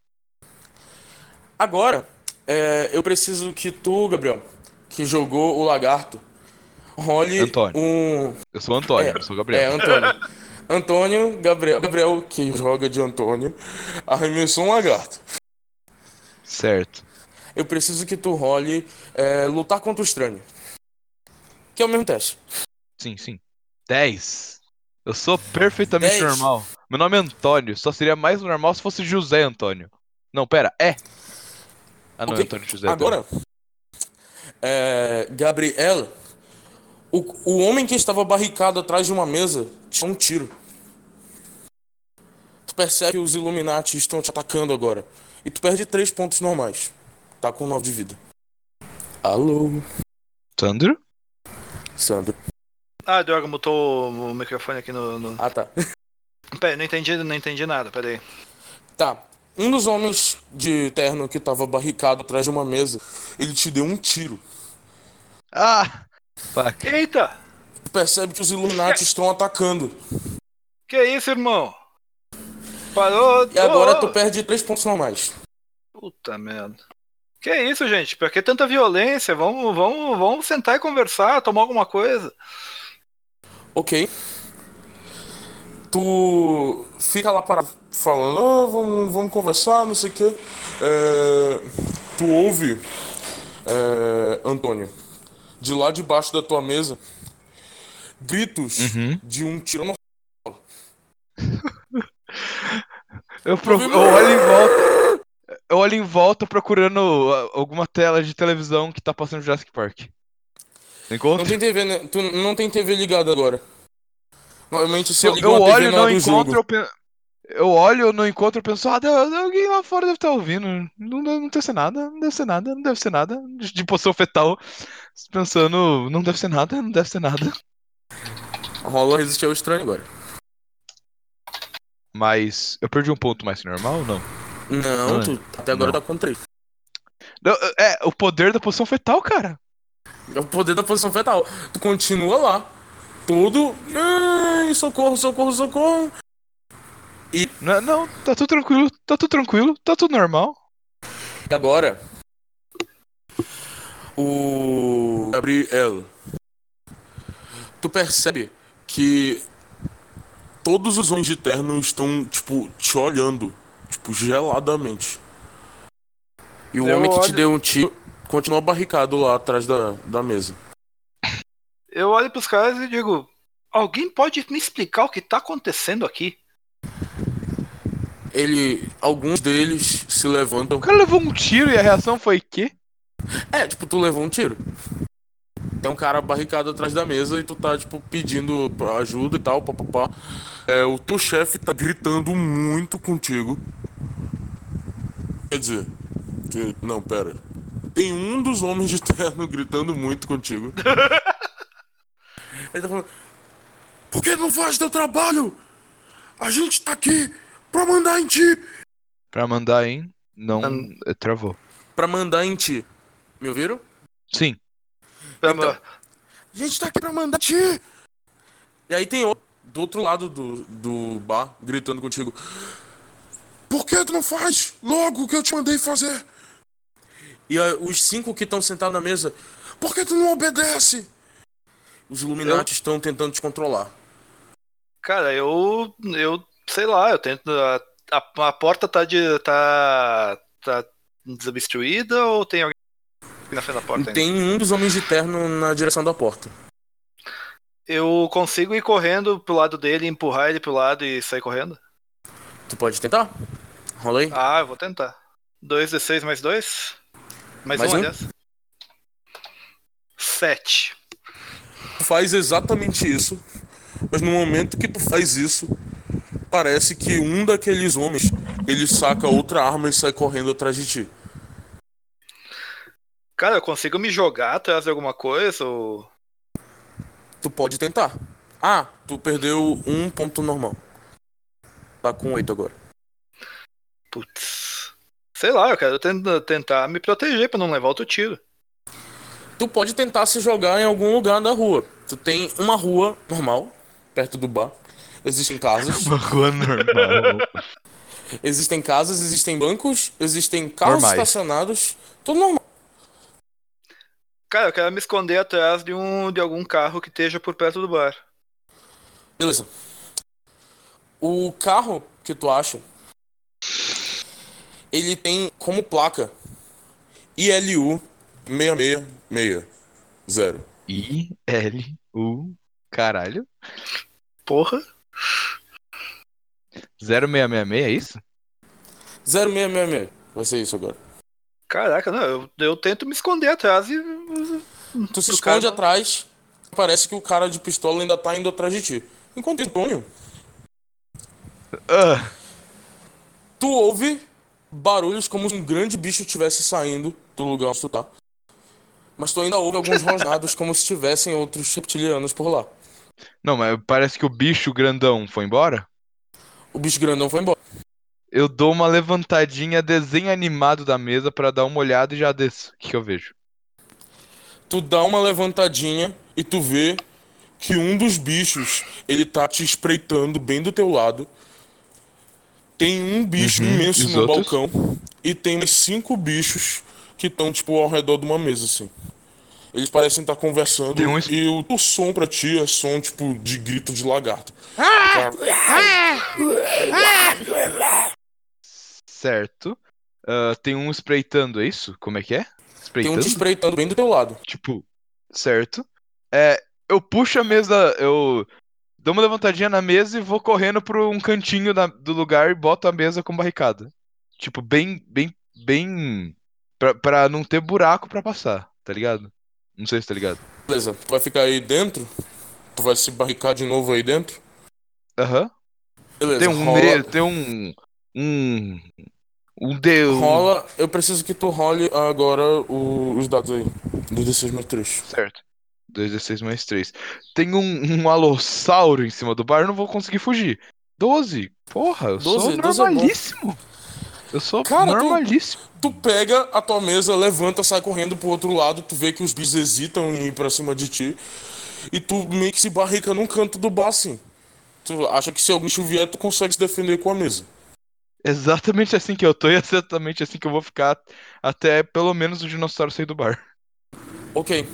Agora, é, eu preciso que tu, Gabriel, que jogou o lagarto, role Antônio. um. Eu sou o Antônio, É, eu sou o É, Gabriel. Antônio. Antônio, Gabriel. Gabriel, que joga de Antônio, arremessou um lagarto. Certo. Eu preciso que tu role é, lutar contra o estranho. Que é o mesmo teste. Sim, sim. 10. Eu sou perfeitamente Dez. normal. Meu nome é Antônio, só seria mais normal se fosse José Antônio. Não, pera, é. Ah, não, é Ok. Antônio José Antônio. É, Gabriel, O, o homem que estava barricado atrás de uma mesa tinha um tiro. Tu percebe que os Illuminati estão te atacando agora. E tu perde três pontos normais. Tá com 9 de vida. Alô, Sandro? Sandro. Ah, droga, mutou o microfone aqui no. no... Ah, tá. Peraí, não entendi, não entendi nada, peraí. Tá. Um dos homens de terno que tava barricado atrás de uma mesa, ele te deu um tiro. Ah! Fuck. Eita! Tu percebe que os Illuminati estão atacando. Que isso, irmão? Parou. E agora tu perde três pontos normais. Puta merda. Que isso, gente? Por que tanta violência? Vamos, vamos, vamos sentar e conversar, tomar alguma coisa. Ok. Tu fica lá parado falando, ah, vamos, vamos conversar, não sei o quê. É, tu ouve, é, Antônio, de lá debaixo da tua mesa, gritos Uhum. de um tiranossauro. Eu, pro- eu olho em volta. Eu olho em volta procurando ah, alguma tela de televisão que tá passando Jurassic Park. Não Encontro? tem TV, né? Tu não tem TV ligada agora. Normalmente só Eu, eu TV olho, na não encontro, eu, pen- eu olho, não encontro, eu penso, ah, alguém lá fora deve estar ouvindo. Não, deve- não deve ser nada, não deve ser nada, não deve ser nada. De posição fetal, pensando, não deve ser nada, não deve ser nada. Rola resistir ao estranho agora. Mas eu perdi um ponto mais que normal ou não? Não, Não, tu até agora não. tá com três. Não, É, o poder da posição fetal, cara. É o poder da posição fetal. Tu continua lá. Todo. Ai, socorro, socorro, socorro. Não, não, tá tudo tranquilo, tá tudo tranquilo, tá tudo normal. E agora. O. Gabriel. Tu percebe que. Todos os homens de terno estão, tipo, te olhando. Tipo, geladamente. E o Eu homem que te olho- deu um tiro continua barricado lá atrás da, da mesa. Eu olho pros caras e digo: Alguém pode me explicar o que tá acontecendo aqui? Ele. Alguns deles se levantam. O cara levou um tiro e a reação foi que? É, tipo, tu levou um tiro. Tem um cara barricado atrás da mesa e tu tá, tipo, pedindo ajuda e tal, papapá. É, o teu chefe tá gritando muito contigo. Quer dizer, que, não, pera. Tem um dos homens de terno gritando muito contigo. Ele tá falando: Por que não faz teu trabalho? A gente tá aqui pra mandar em ti. Pra mandar em. Não. Eh, Travou. Pra mandar em ti. Me ouviram? Sim. Então, a gente tá aqui pra mandar ti. E aí tem outro do outro lado do, do bar gritando contigo. Por que tu não faz logo o que eu te mandei fazer? E aí, os cinco que estão sentados na mesa. Por que tu não obedece? Os Illuminati estão tentando te controlar. Cara, eu. Eu sei lá, eu tento. A, a, a porta tá de. tá. tá desobstruída ou tem alguém na frente da porta ainda? Tem um dos homens de terno na direção da porta. Eu consigo ir correndo pro lado dele, empurrar ele pro lado e sair correndo? Tu pode tentar? Rola aí. Ah, eu vou tentar. 2d6 mais 2? Mais, Mais um, um? aliás. 7. Tu faz exatamente isso, mas no momento que tu faz isso, parece que um daqueles homens ele saca outra arma e sai correndo atrás de ti. Cara, eu consigo me jogar atrás de alguma coisa ou. Tu pode tentar. Ah, tu perdeu um ponto normal. Tá com oito agora. Putz. Sei lá, eu quero ten- tentar me proteger pra não levar outro tiro. Tu pode tentar se jogar em algum lugar da rua. Tu tem uma rua normal, perto do bar. Existem casas. Uma rua normal. existem casas, existem bancos, existem carros Normais. estacionados. Tudo normal. Cara, eu quero me esconder atrás de um de algum carro que esteja por perto do bar. Beleza. O carro que tu acha, ele tem como placa ILU 6660. I, L, U, caralho. Porra. 0666, é isso? 0666. Vai ser isso agora. Caraca, não, eu, eu tento me esconder atrás e. Tu se esconde cara- atrás Parece que o cara de pistola ainda tá indo atrás de ti. Enquanto isso, Antônio, Ah, tu ouve barulhos como se um grande bicho estivesse saindo do lugar onde tu tá. Mas tu ainda ouve alguns rosnados como se tivessem outros reptilianos por lá. não, mas parece que o bicho grandão foi embora. O bicho grandão foi embora. Eu dou uma levantadinha, desenho animado da mesa pra dar uma olhada e já desço. O que, que eu vejo? Tu dá uma levantadinha e tu vê que um dos bichos, ele tá te espreitando bem do teu lado. Tem um bicho Uhum, imenso no outros? balcão e tem mais cinco bichos que estão tipo ao redor de uma mesa assim. Eles parecem estar conversando um e o, o som pra ti é som tipo de grito de lagarto. Certo. Ah, tem um espreitando, é isso? Como é que é? Tem um Espreitando? te espreitando bem do teu lado. Tipo, certo. É, eu puxo a mesa, eu dou uma levantadinha na mesa e vou correndo pro um cantinho da- do lugar e boto a mesa com barricada. Tipo, bem, bem, bem. Pra, pra não ter buraco pra passar, tá ligado? Não sei se tá ligado. Beleza, tu vai ficar aí dentro? Tu vai se barricar de novo aí dentro? Aham. Beleza, Tem um. rola, ne- Tem um. Um. Um deus. rola. Eu preciso que tu role agora o- os dados aí. Do D6 mais 3. Certo. 2d6 mais 3. Tem um, um alossauro em cima do bar, eu não vou conseguir fugir. 12. Porra, eu 12, sou 12 é normalíssimo. Eu sou Cara, tu- normalíssimo. Tu pega a tua mesa, levanta, sai correndo pro outro lado, tu vê que os bichos hesitam em ir pra cima de ti. E tu meio que se barrica num canto do bar, assim. Tu acha que se algum bicho vier, tu consegue se defender com a mesa. Exatamente assim que eu tô e exatamente assim que eu vou ficar até pelo menos o dinossauro sair do bar. Ok.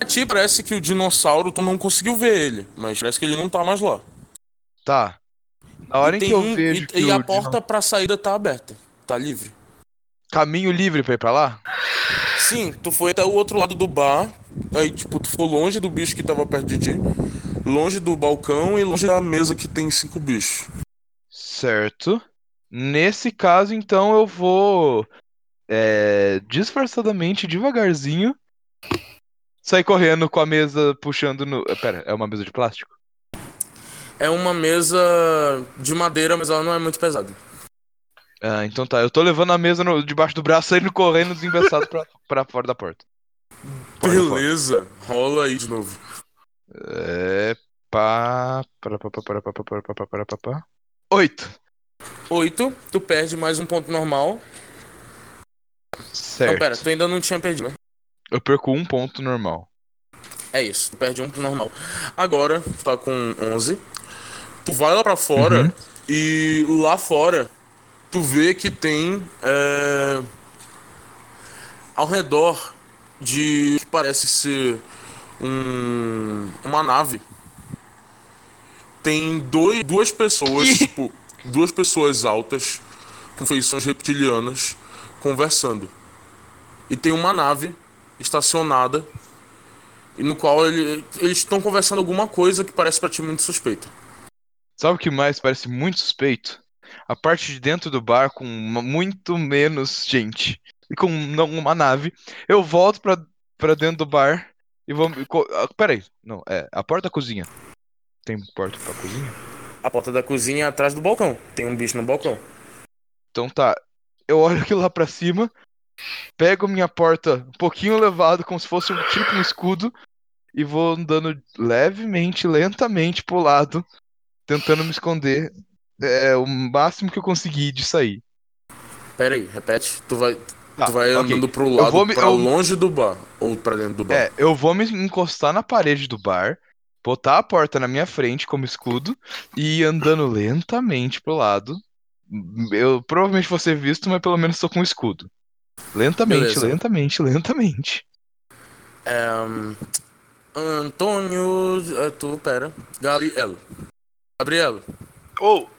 A ti parece que o dinossauro, tu não conseguiu ver ele, mas parece que ele não tá mais lá. Tá. Na hora E em que eu um- vejo e, e a porta pra saída tá aberta. Tá livre. caminho livre pra ir pra lá? Sim, tu foi até o outro lado do bar. Aí, tipo, tu ficou longe do bicho que tava perto de ti. Longe do balcão e longe da mesa que tem cinco bichos. Certo. Nesse caso, então, eu vou é, disfarçadamente, devagarzinho, sair correndo com a mesa puxando no. Pera, é uma mesa de plástico? É uma mesa de madeira, mas ela não é muito pesada. Ah, então tá. Eu tô levando a mesa no- debaixo do braço, saindo correndo desembaçado pra, pra fora da porta. Fora da porta. Beleza, rola aí de novo. É. Pá. Para, pá, pá, para, pá, pá, para, pá, pá, para, pá, pá. Oito. Oito, tu perde mais um ponto normal. Certo. Não, pera, tu ainda não tinha perdido, né? Eu perco um ponto normal. É isso, tu perde um ponto normal. Agora, tu tá com 11. Tu vai lá pra fora Uhum. e lá fora tu vê que tem é, ao redor de que parece ser um, uma nave. Tem dois, duas pessoas, tipo, duas pessoas altas com feições reptilianas conversando. E tem uma nave estacionada e no qual ele- eles estão conversando alguma coisa que parece pra ti muito suspeita. Sabe o que mais parece muito suspeito? A parte de dentro do bar com muito menos gente. E com não uma nave. Eu volto pra, pra dentro do bar e vou. ah, Peraí, não, é a porta da cozinha. Tem porta pra cozinha? A porta da cozinha é atrás do balcão. Tem um bicho no balcão. Então tá. Eu olho aquilo lá pra cima, pego minha porta um pouquinho elevado, como se fosse um tipo um escudo, e vou andando levemente, lentamente pro lado, tentando me esconder. É o máximo que eu consegui de sair. Pera aí, repete. Tu vai, Tá, tu vai ok. andando pro Eu lado, vou me- pra eu- longe do bar. Ou pra dentro do bar. É, eu vou me encostar na parede do bar, botar a porta na minha frente como escudo e ir andando lentamente pro lado. Eu provavelmente vou ser visto, mas pelo menos tô com um escudo. Lentamente, Beleza. lentamente, lentamente. É, hum, Antônio. Tu, pera. Gabriela. Gabriela, Ou,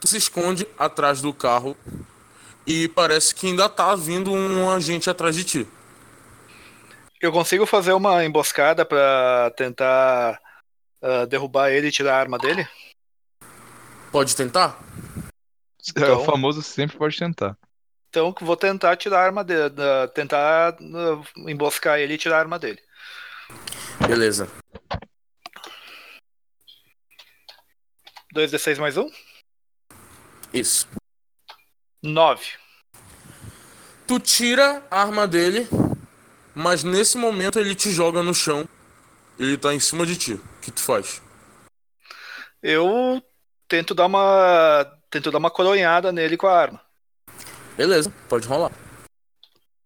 tu se esconde atrás do carro e parece que ainda tá vindo um agente atrás de ti. eu consigo fazer uma emboscada pra tentar ah, derrubar ele e tirar a arma dele? Pode tentar? É, Então- o famoso sempre pode tentar. Então vou tentar tirar a arma dele, da- tentar ah, emboscar ele e tirar a arma dele. Beleza. 2d6 mais um? Isso. 9. Tu tira a arma dele, mas nesse momento ele te joga no chão. Ele tá em cima de ti. O que tu faz? Eu tento dar uma. Tento dar uma coronhada nele com a arma. Beleza, pode rolar.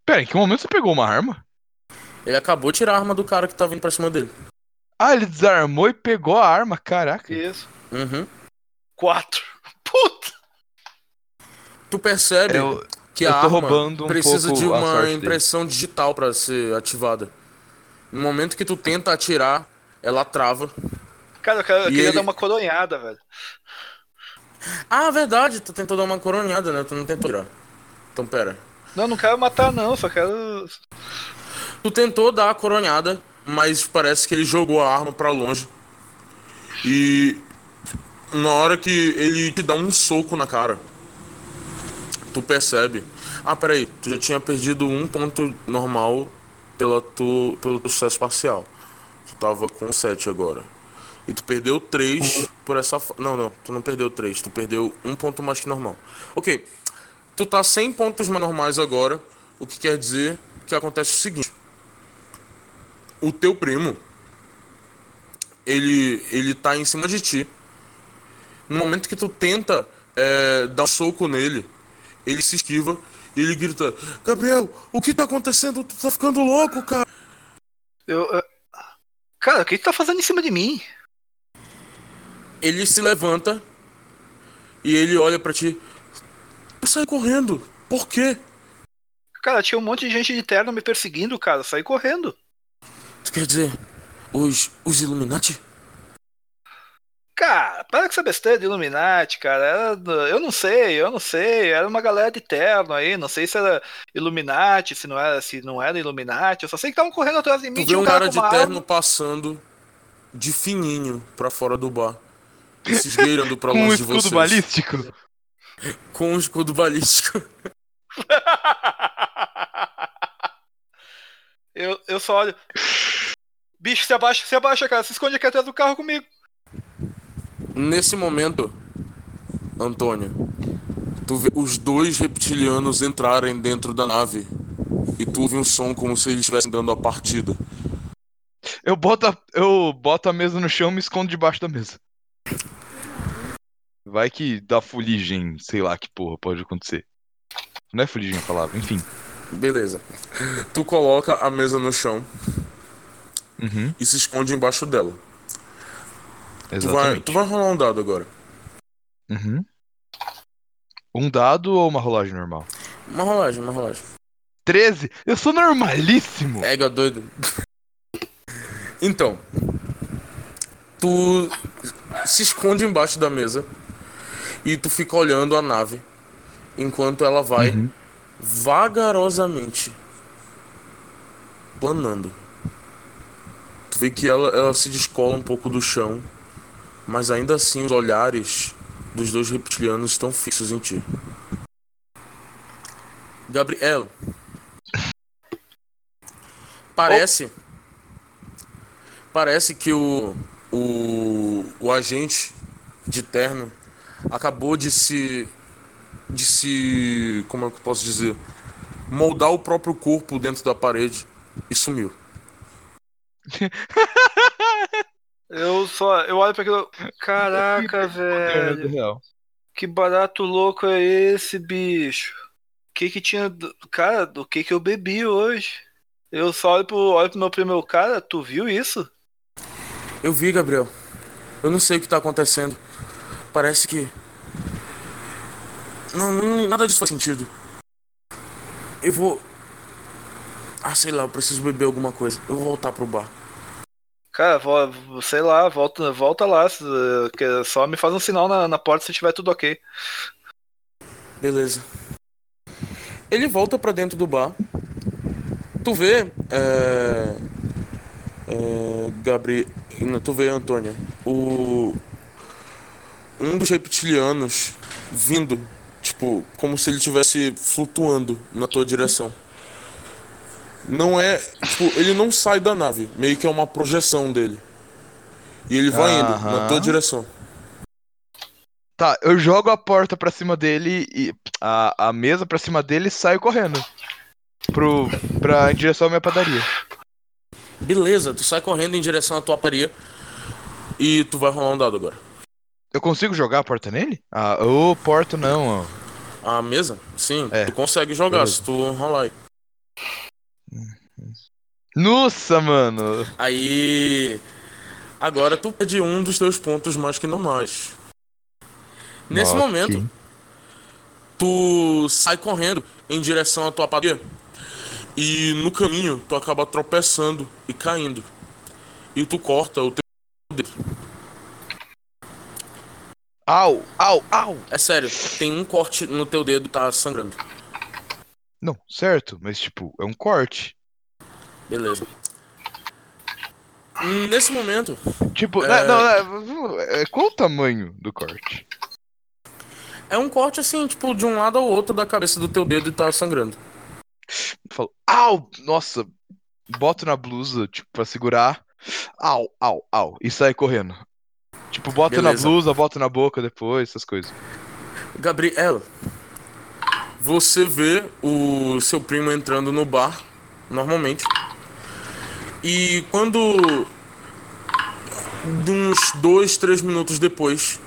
Pera, em que momento você pegou uma arma? Ele acabou de tirar a arma do cara que tá vindo pra cima dele. Ah, ele desarmou e pegou a arma, caraca. Isso. Uhum. 4. Puta! Tu percebe Eu, que eu a tô arma roubando um precisa pouco de uma sorte dele. impressão digital pra ser ativada. No momento que tu tenta atirar, ela trava. Cara, eu, quero- eu queria ele- dar uma coronhada, velho. Ah, verdade, tu tentou dar uma coronhada, né? Tu não tentou atirar. Então pera. Não, não quero matar, não, só quero. Tu tentou dar a coronhada, mas parece que ele jogou a arma pra longe. E na hora que ele te dá um soco na cara, tu percebe. Ah, peraí, tu já tinha perdido um ponto normal pela tu, pelo sucesso parcial. Tu tava com 7 agora. E tu perdeu 3 por essa. Não, não, tu não perdeu 3, tu perdeu um ponto mais que normal. Ok, tu tá 100 pontos mais normais agora, o que quer dizer que acontece o seguinte: o teu primo, ele, ele tá em cima de ti. No momento que tu tenta é, dar um soco nele, ele se esquiva e ele grita: Gabriel, o que tá acontecendo? Tu tá ficando louco, cara. Eu, eu- Cara, o que tu tá fazendo em cima de mim? Ele se levanta e ele olha pra ti. Eu saí correndo. Por quê? Cara, tinha um monte de gente de terno me perseguindo, cara. Eu saí correndo. Tu quer dizer, os, os Illuminati? Cara, para com essa besteira de Illuminati, cara. Era- eu não sei, eu não sei. Era uma galera de terno aí. Não sei se era Illuminati, se não era, se não era Illuminati. Eu só sei que estavam correndo atrás de mim. Tu vê tinha um cara cara com de terno arma. passando de fininho pra fora do bar. E se esgueirando pra Com um longe de escudo vocês. balístico? Com um escudo balístico. eu, eu só olho. Bicho, se abaixa, se abaixa, cara. Se esconde aqui atrás do carro comigo. Nesse momento, Antônio, tu vê os dois reptilianos entrarem dentro da nave. E tu ouve um som como se eles estivessem dando a partida. Eu boto, a, eu boto a mesa no chão e me escondo debaixo da mesa. Vai que dá fuligem, sei lá que porra pode acontecer. Não é fuligem a palavra, enfim. Beleza. Tu coloca a mesa no chão Uhum, e se esconde embaixo dela. Tu vai, exatamente. tu vai rolar um dado agora. Uhum. Um dado ou uma rolagem normal? Uma rolagem, uma rolagem. 13? Eu sou normalíssimo! Ega doido. Então, tu se esconde embaixo da mesa e tu fica olhando a nave enquanto ela vai Uhum. vagarosamente planando. Tu vê que ela, ela se descola um pouco do chão, mas ainda assim os olhares dos dois reptilianos estão fixos em ti. Gabriel. Parece. Parece que o, o, o agente de terno acabou de se. de se. como é que eu posso dizer? Moldar o próprio corpo dentro da parede e sumiu. Eu só. Eu olho pra aquilo. Caraca, É, velho. Que barato louco é esse, bicho? O que que tinha. do- Cara, do que que eu bebi hoje? Eu só olho pro, olho pro meu primo, eu, cara, tu viu isso? Eu vi, Gabriel. Eu não sei o que tá acontecendo. Parece que. Não, não- nada disso faz sentido. Eu vou. Ah, sei lá, eu preciso beber alguma coisa. Eu vou voltar pro bar. Cara, vo- sei lá, volta, volta lá. Só me faz um sinal na, na porta se tiver tudo ok. Beleza. Ele volta pra dentro do bar. Tu vê. É. É. Gabriel. Tu vê, Antônia. O. Um dos reptilianos vindo. Tipo, como se ele estivesse flutuando na tua direção. Não é. Tipo, ele não sai da nave. Meio que é uma projeção dele. E ele vai indo na tua direção. Tá, eu jogo a porta pra cima dele e a, a mesa pra cima dele e saio correndo. Pro, pra, em direção à minha padaria. Beleza, tu sai correndo em direção à tua padaria. E tu vai rolar um dado agora. Eu consigo jogar a porta nele? Ah, ô, porta não, ó. A mesa? Sim, É. tu consegue jogar Beleza. se tu rolar aí. Nossa, mano. Aí. Agora tu perde um dos teus pontos mais que normais. Nesse Ok. momento, tu sai correndo em direção à tua padaria. E no caminho, tu acaba tropeçando e caindo. E tu corta o teu dedo. Au, au, au. É sério, tem um corte no teu dedo tá sangrando. Não, certo, mas tipo, é um corte. Beleza. Hum, Nesse momento, Tipo, É. não, não, é, qual o tamanho do corte? é um corte assim, tipo, de um lado ao outro da cabeça do teu dedo e tá sangrando. Eu falo, au, nossa, boto na blusa, tipo, pra segurar. Au, au, au, e sai correndo. Tipo, boto Beleza. na blusa, boto na boca depois, essas coisas. Gabriel, você vê o seu primo entrando no bar, normalmente. E quando. de uns dois, três minutos depois,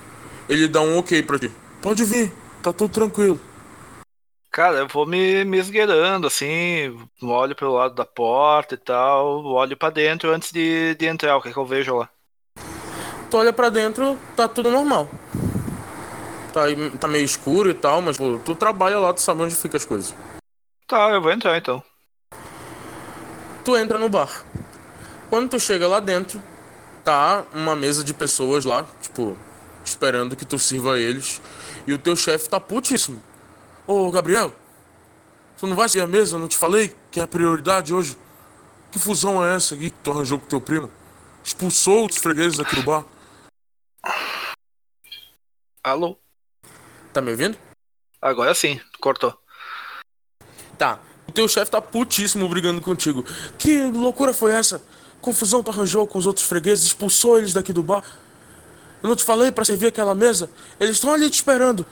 ele dá um ok pra ti. Pode vir, tá tudo tranquilo. Cara, eu vou me, me esgueirando, assim, olho pelo lado da porta e tal, olho pra dentro antes de, de entrar, o que, que eu vejo lá. Tu olha pra dentro, tá tudo normal. Tá, tá meio escuro e tal, mas pô, tu trabalha lá, tu sabe onde fica as coisas. Tá, eu vou entrar então. Tu entra no bar. Quando tu chega lá dentro, tá uma mesa de pessoas lá, tipo, esperando que tu sirva eles. E o teu chefe tá putíssimo. Ô, Gabriel, tu não vai servir a mesa? Eu não te falei que é a prioridade hoje? Que fusão é essa aqui que tu arranjou com teu primo? Expulsou os fregueses do bar? Alô? Tá me ouvindo? Agora sim, cortou. Tá. O teu chefe tá putíssimo brigando contigo. Que loucura foi essa? Confusão tu arranjou com os outros fregueses, expulsou eles daqui do bar. Eu não te falei pra servir aquela mesa? Eles estão ali te esperando.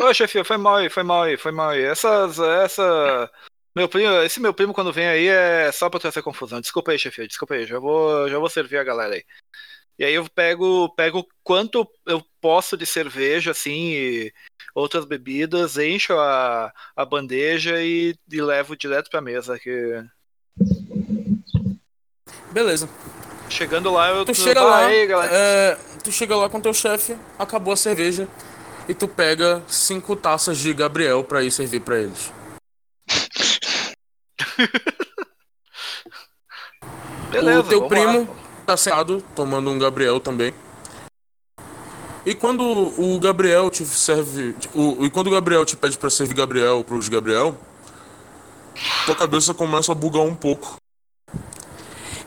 Ô, chefia, foi mal aí, foi mal aí, foi mal aí. Essas, essa... Meu primo, esse meu primo quando vem aí é só pra trazer confusão. Desculpa aí, chefia, desculpa aí, já vou, já vou servir a galera aí. E aí eu pego, pego quanto eu posso de cerveja, assim, e outras bebidas, encho a, a bandeja e, e levo direto pra mesa. Que... Beleza. Chegando lá, eu Tu chega Ah, lá, aí, galera. é, tu chega lá com teu chefe, acabou a cerveja e tu pega cinco taças de Gabriel pra ir servir pra eles. Beleza, o teu primo lá. tá sentado tomando um Gabriel também. E quando o Gabriel te serve, o, e quando o Gabriel te pede pra servir Gabriel pros Gabriel, tua cabeça começa a bugar um pouco.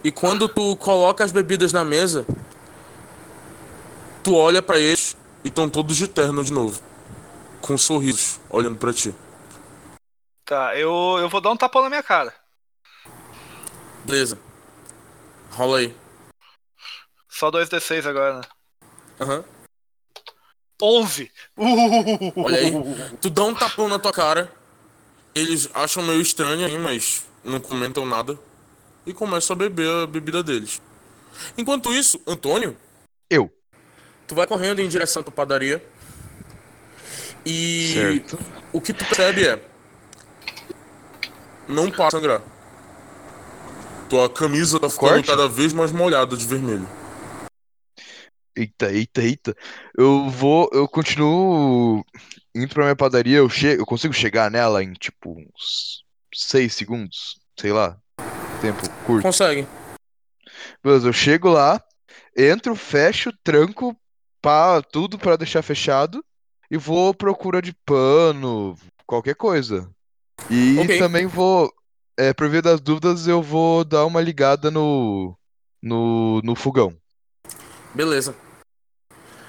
E quando tu coloca as bebidas na mesa, tu olha pra eles e estão todos de terno de novo, com sorrisos olhando pra ti. Tá, eu, eu vou dar um tapão na minha cara. Beleza. Rola aí. Só 2d6 agora, né? Aham. 11! Uh! Olha aí. Tu dá um tapão na tua cara. Eles acham meio estranho aí, mas não comentam nada. E começam a beber a bebida deles. Enquanto isso, Antônio, Eu. tu vai correndo em direção à tua padaria. E Certo. o que tu percebe é. Não para sangrar. Tua camisa tá ficando Corte? cada vez mais molhada de vermelho. Eita, eita, eita. Eu vou. Eu continuo indo pra minha padaria. Eu, che eu consigo chegar nela em tipo uns 6 segundos. Sei lá. Curto. Consegue. Beleza, eu chego lá, entro, fecho, tranco, pá, tudo pra deixar fechado. E vou à procura de pano, qualquer coisa. E Ok. também vou. É, por via das dúvidas, eu vou dar uma ligada no. No, no fogão. Beleza.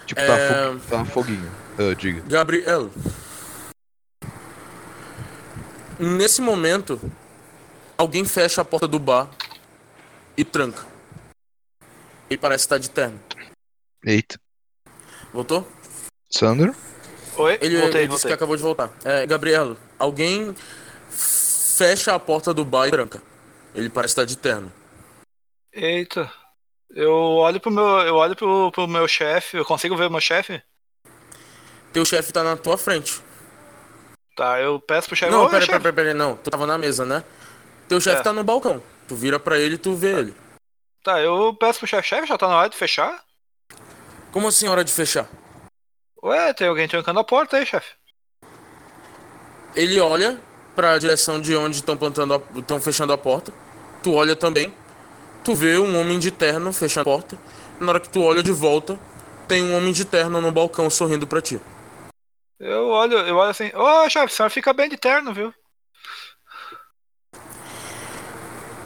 Tipo, tá, É. fo- tá foguinho. Ah, diga. Gabriel. Nesse momento, alguém fecha a porta do bar e tranca. Ele parece estar de terno. Eita. Voltou? Sandro? Oi? Ele, voltei, ele disse voltei. que acabou de voltar. É, Gabriel, alguém fecha a porta do bar e tranca. Ele parece estar de terno. Eita. Eu olho pro meu, eu olho pro, pro meu chefe, eu consigo ver o meu chefe? Teu chefe tá na tua frente. Tá, eu peço pro chefe. Não, pera, chefe. pera, pera, pera, não. Tu tava na mesa, né? Teu chefe É. tá no balcão. Tu vira pra ele e tu vê ele. Tá, eu peço pro chefe, chefe, já tá na hora de fechar? Como assim, hora de fechar? Ué, tem alguém trancando a porta aí, chefe. Ele olha pra direção de onde estão plantando, estão fechando a porta. Tu olha também. Tu vê um homem de terno fechando a porta. Na hora que tu olha de volta, tem um homem de terno no balcão sorrindo pra ti. Eu olho, eu olho assim, ô chefe, o senhor fica bem de terno, viu?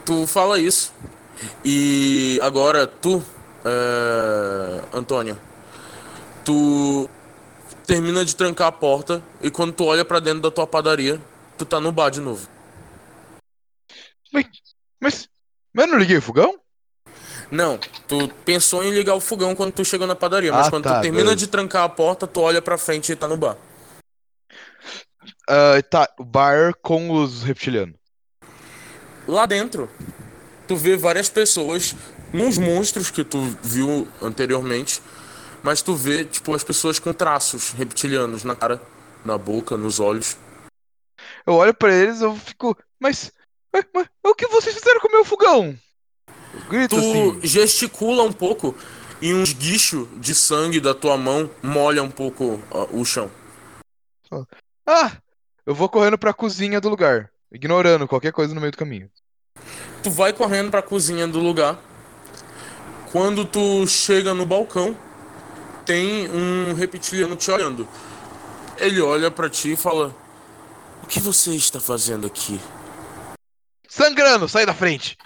Tu fala isso. E agora tu, é, Antônio, tu termina de trancar a porta e quando tu olha pra dentro da tua padaria, tu tá no bar de novo. Mas, mas eu não liguei o fogão? Não, tu pensou em ligar o fogão quando tu chegou na padaria, mas Ah, quando tá, tu termina beleza. de trancar a porta, tu olha pra frente e tá no bar. Ah, tá, o bar com os reptilianos. Lá dentro, tu vê várias pessoas, uns monstros que tu viu anteriormente, mas tu vê, tipo, as pessoas com traços reptilianos na cara, na boca, nos olhos. Eu olho pra eles eu fico. Mas. Mas, mas o que vocês fizeram com o meu fogão? Grito Tu assim. gesticula um pouco e um esguicho de sangue da tua mão molha um pouco ó, o chão. Ah! Eu vou correndo pra cozinha do lugar, ignorando qualquer coisa no meio do caminho. Tu vai correndo pra cozinha do lugar. Quando tu chega no balcão, tem um reptiliano te olhando. Ele olha pra ti e fala: O que você está fazendo aqui? Sangrando, sai da frente!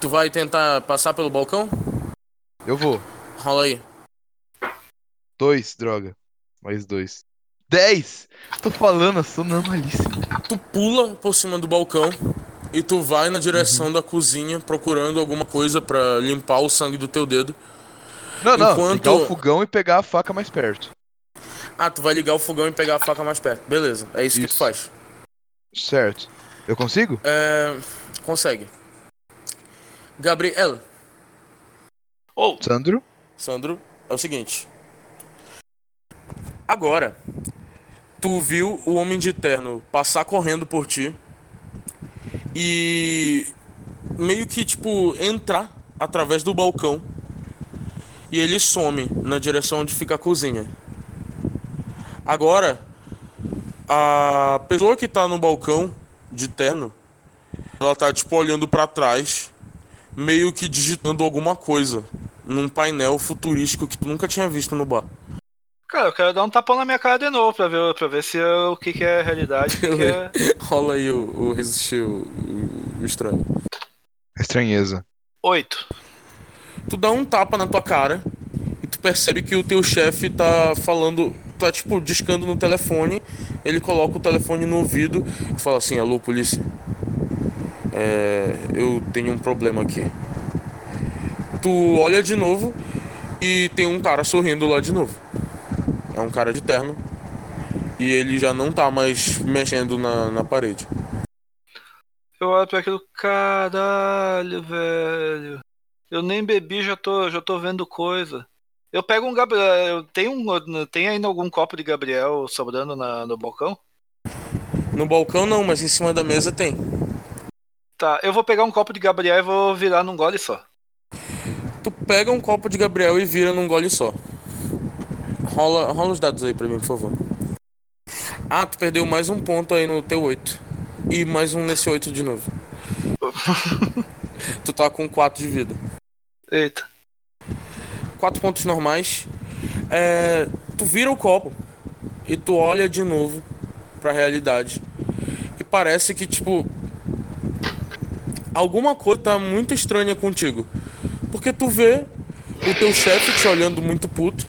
Tu vai tentar passar pelo balcão? Eu vou. Rola aí. Dois, droga. Mais dois. Dez! Tô falando, eu sou normalíssimo. Tu pula por cima do balcão e tu vai na direção da cozinha procurando alguma coisa pra limpar o sangue do teu dedo. Não, não, Enquanto- ligar o fogão e pegar a faca mais perto. Ah, tu vai ligar o fogão e pegar a faca mais perto. Beleza, é isso, que tu Isso. faz. Certo. Eu consigo? É. Consegue. Gabriel, Ou, Sandro? Sandro, é o seguinte. Agora, tu viu o Homem de Terno passar correndo por ti e meio que, tipo, entrar através do balcão e ele some na direção onde fica a cozinha. Agora, a pessoa que tá no balcão de terno, ela tá, tipo, olhando pra trás, meio que digitando alguma coisa num painel futurístico que tu nunca tinha visto no bar. Cara, eu quero dar um tapão na minha cara de novo pra ver, pra ver se é o que, que é realidade. Que, que é... Rola aí o, o resistir o, o- o estranho. Estranheza. Oito. Tu dá um tapa na tua cara e tu percebe que o teu chefe tá falando, tá tipo discando no telefone. Ele coloca o telefone no ouvido e fala assim: Alô, polícia. É, eu tenho um problema aqui. Tu olha de novo e tem um cara sorrindo lá de novo. É um cara de terno. E ele já não tá mais mexendo na, na parede. Eu olho pra aquilo, caralho, velho. Eu nem bebi, já tô, já tô vendo coisa. Eu pego um Gabriel. Tem, um, tem ainda algum copo de Gabriel sobrando na, no balcão? No balcão não, mas em cima da mesa tem. Tá, eu vou pegar um copo de Gabriel e vou virar num gole só. Tu pega um copo de Gabriel e vira num gole só. Rola, rola os dados aí pra mim, por favor. Ah, tu perdeu mais um ponto aí no teu 8. E mais um nesse 8 de novo. tu tá com 4 de vida. Eita. 4 pontos normais. É, tu vira o copo e tu olha de novo pra realidade. E parece que, tipo. Alguma coisa tá muito estranha contigo. Porque tu vê o teu chefe te olhando muito puto.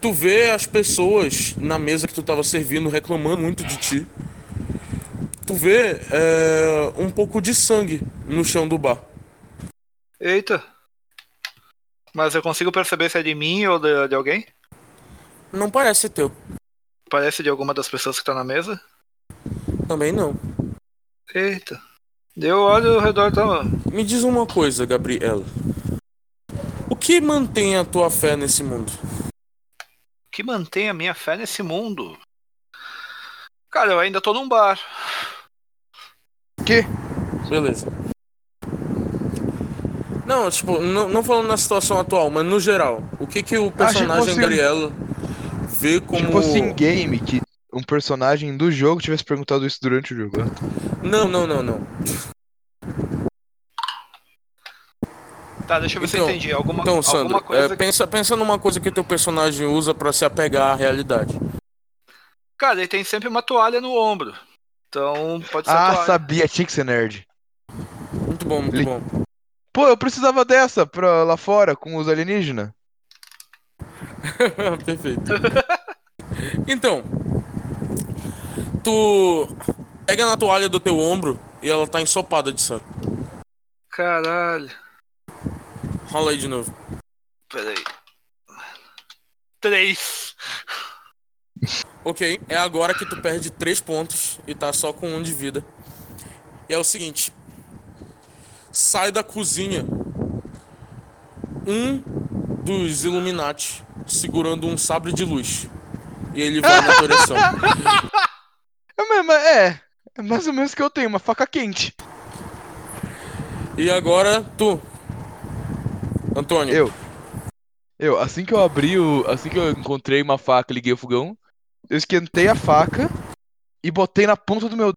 Tu vê as pessoas na mesa que tu tava servindo reclamando muito de ti. tu vê é, um pouco de sangue no chão do bar. Eita. Mas eu consigo perceber se é de mim ou de, de alguém? Não parece teu. Parece de alguma das pessoas que tá na mesa? Também não. Eita. Eu olho ao redor tá. Me diz uma coisa, Gabriela. O que mantém a tua fé nesse mundo? Que mantém a minha fé nesse mundo? Cara, eu ainda tô num bar. Que? Beleza. Não, tipo, não, não falando na situação atual, mas no geral. O que que o personagem fosse- Gabriela vê como. Tipo assim, game que um personagem do jogo tivesse perguntado isso durante o jogo. Não, não, não, não. Tá, deixa eu ver se Então- eu entendi. Alguma, Então, alguma Sandro, coisa. é, pensa, pensa numa coisa que teu personagem usa pra se apegar à realidade. Cara, ele tem sempre uma toalha no ombro. Então, pode ser Ah, toalha. sabia, tinha que ser nerd. Muito bom, muito Ele- bom. Pô, eu precisava dessa pra lá fora com os alienígenas. Perfeito. Então, tu pega na toalha do teu ombro e ela tá ensopada de sangue. Caralho. Rola aí de novo. Peraí. Três. Ok, é agora que tu perde 3 pontos e tá só com um de vida. E é o seguinte: sai da cozinha um dos Illuminati segurando um sabre de luz. E ele vai na direção. É, mesmo, é, é mais ou menos que eu tenho, uma faca quente. E agora tu, Antônio. Eu. Eu, assim que eu abri o. Assim que eu encontrei uma faca liguei o fogão, eu esquentei a faca e botei na ponta do meu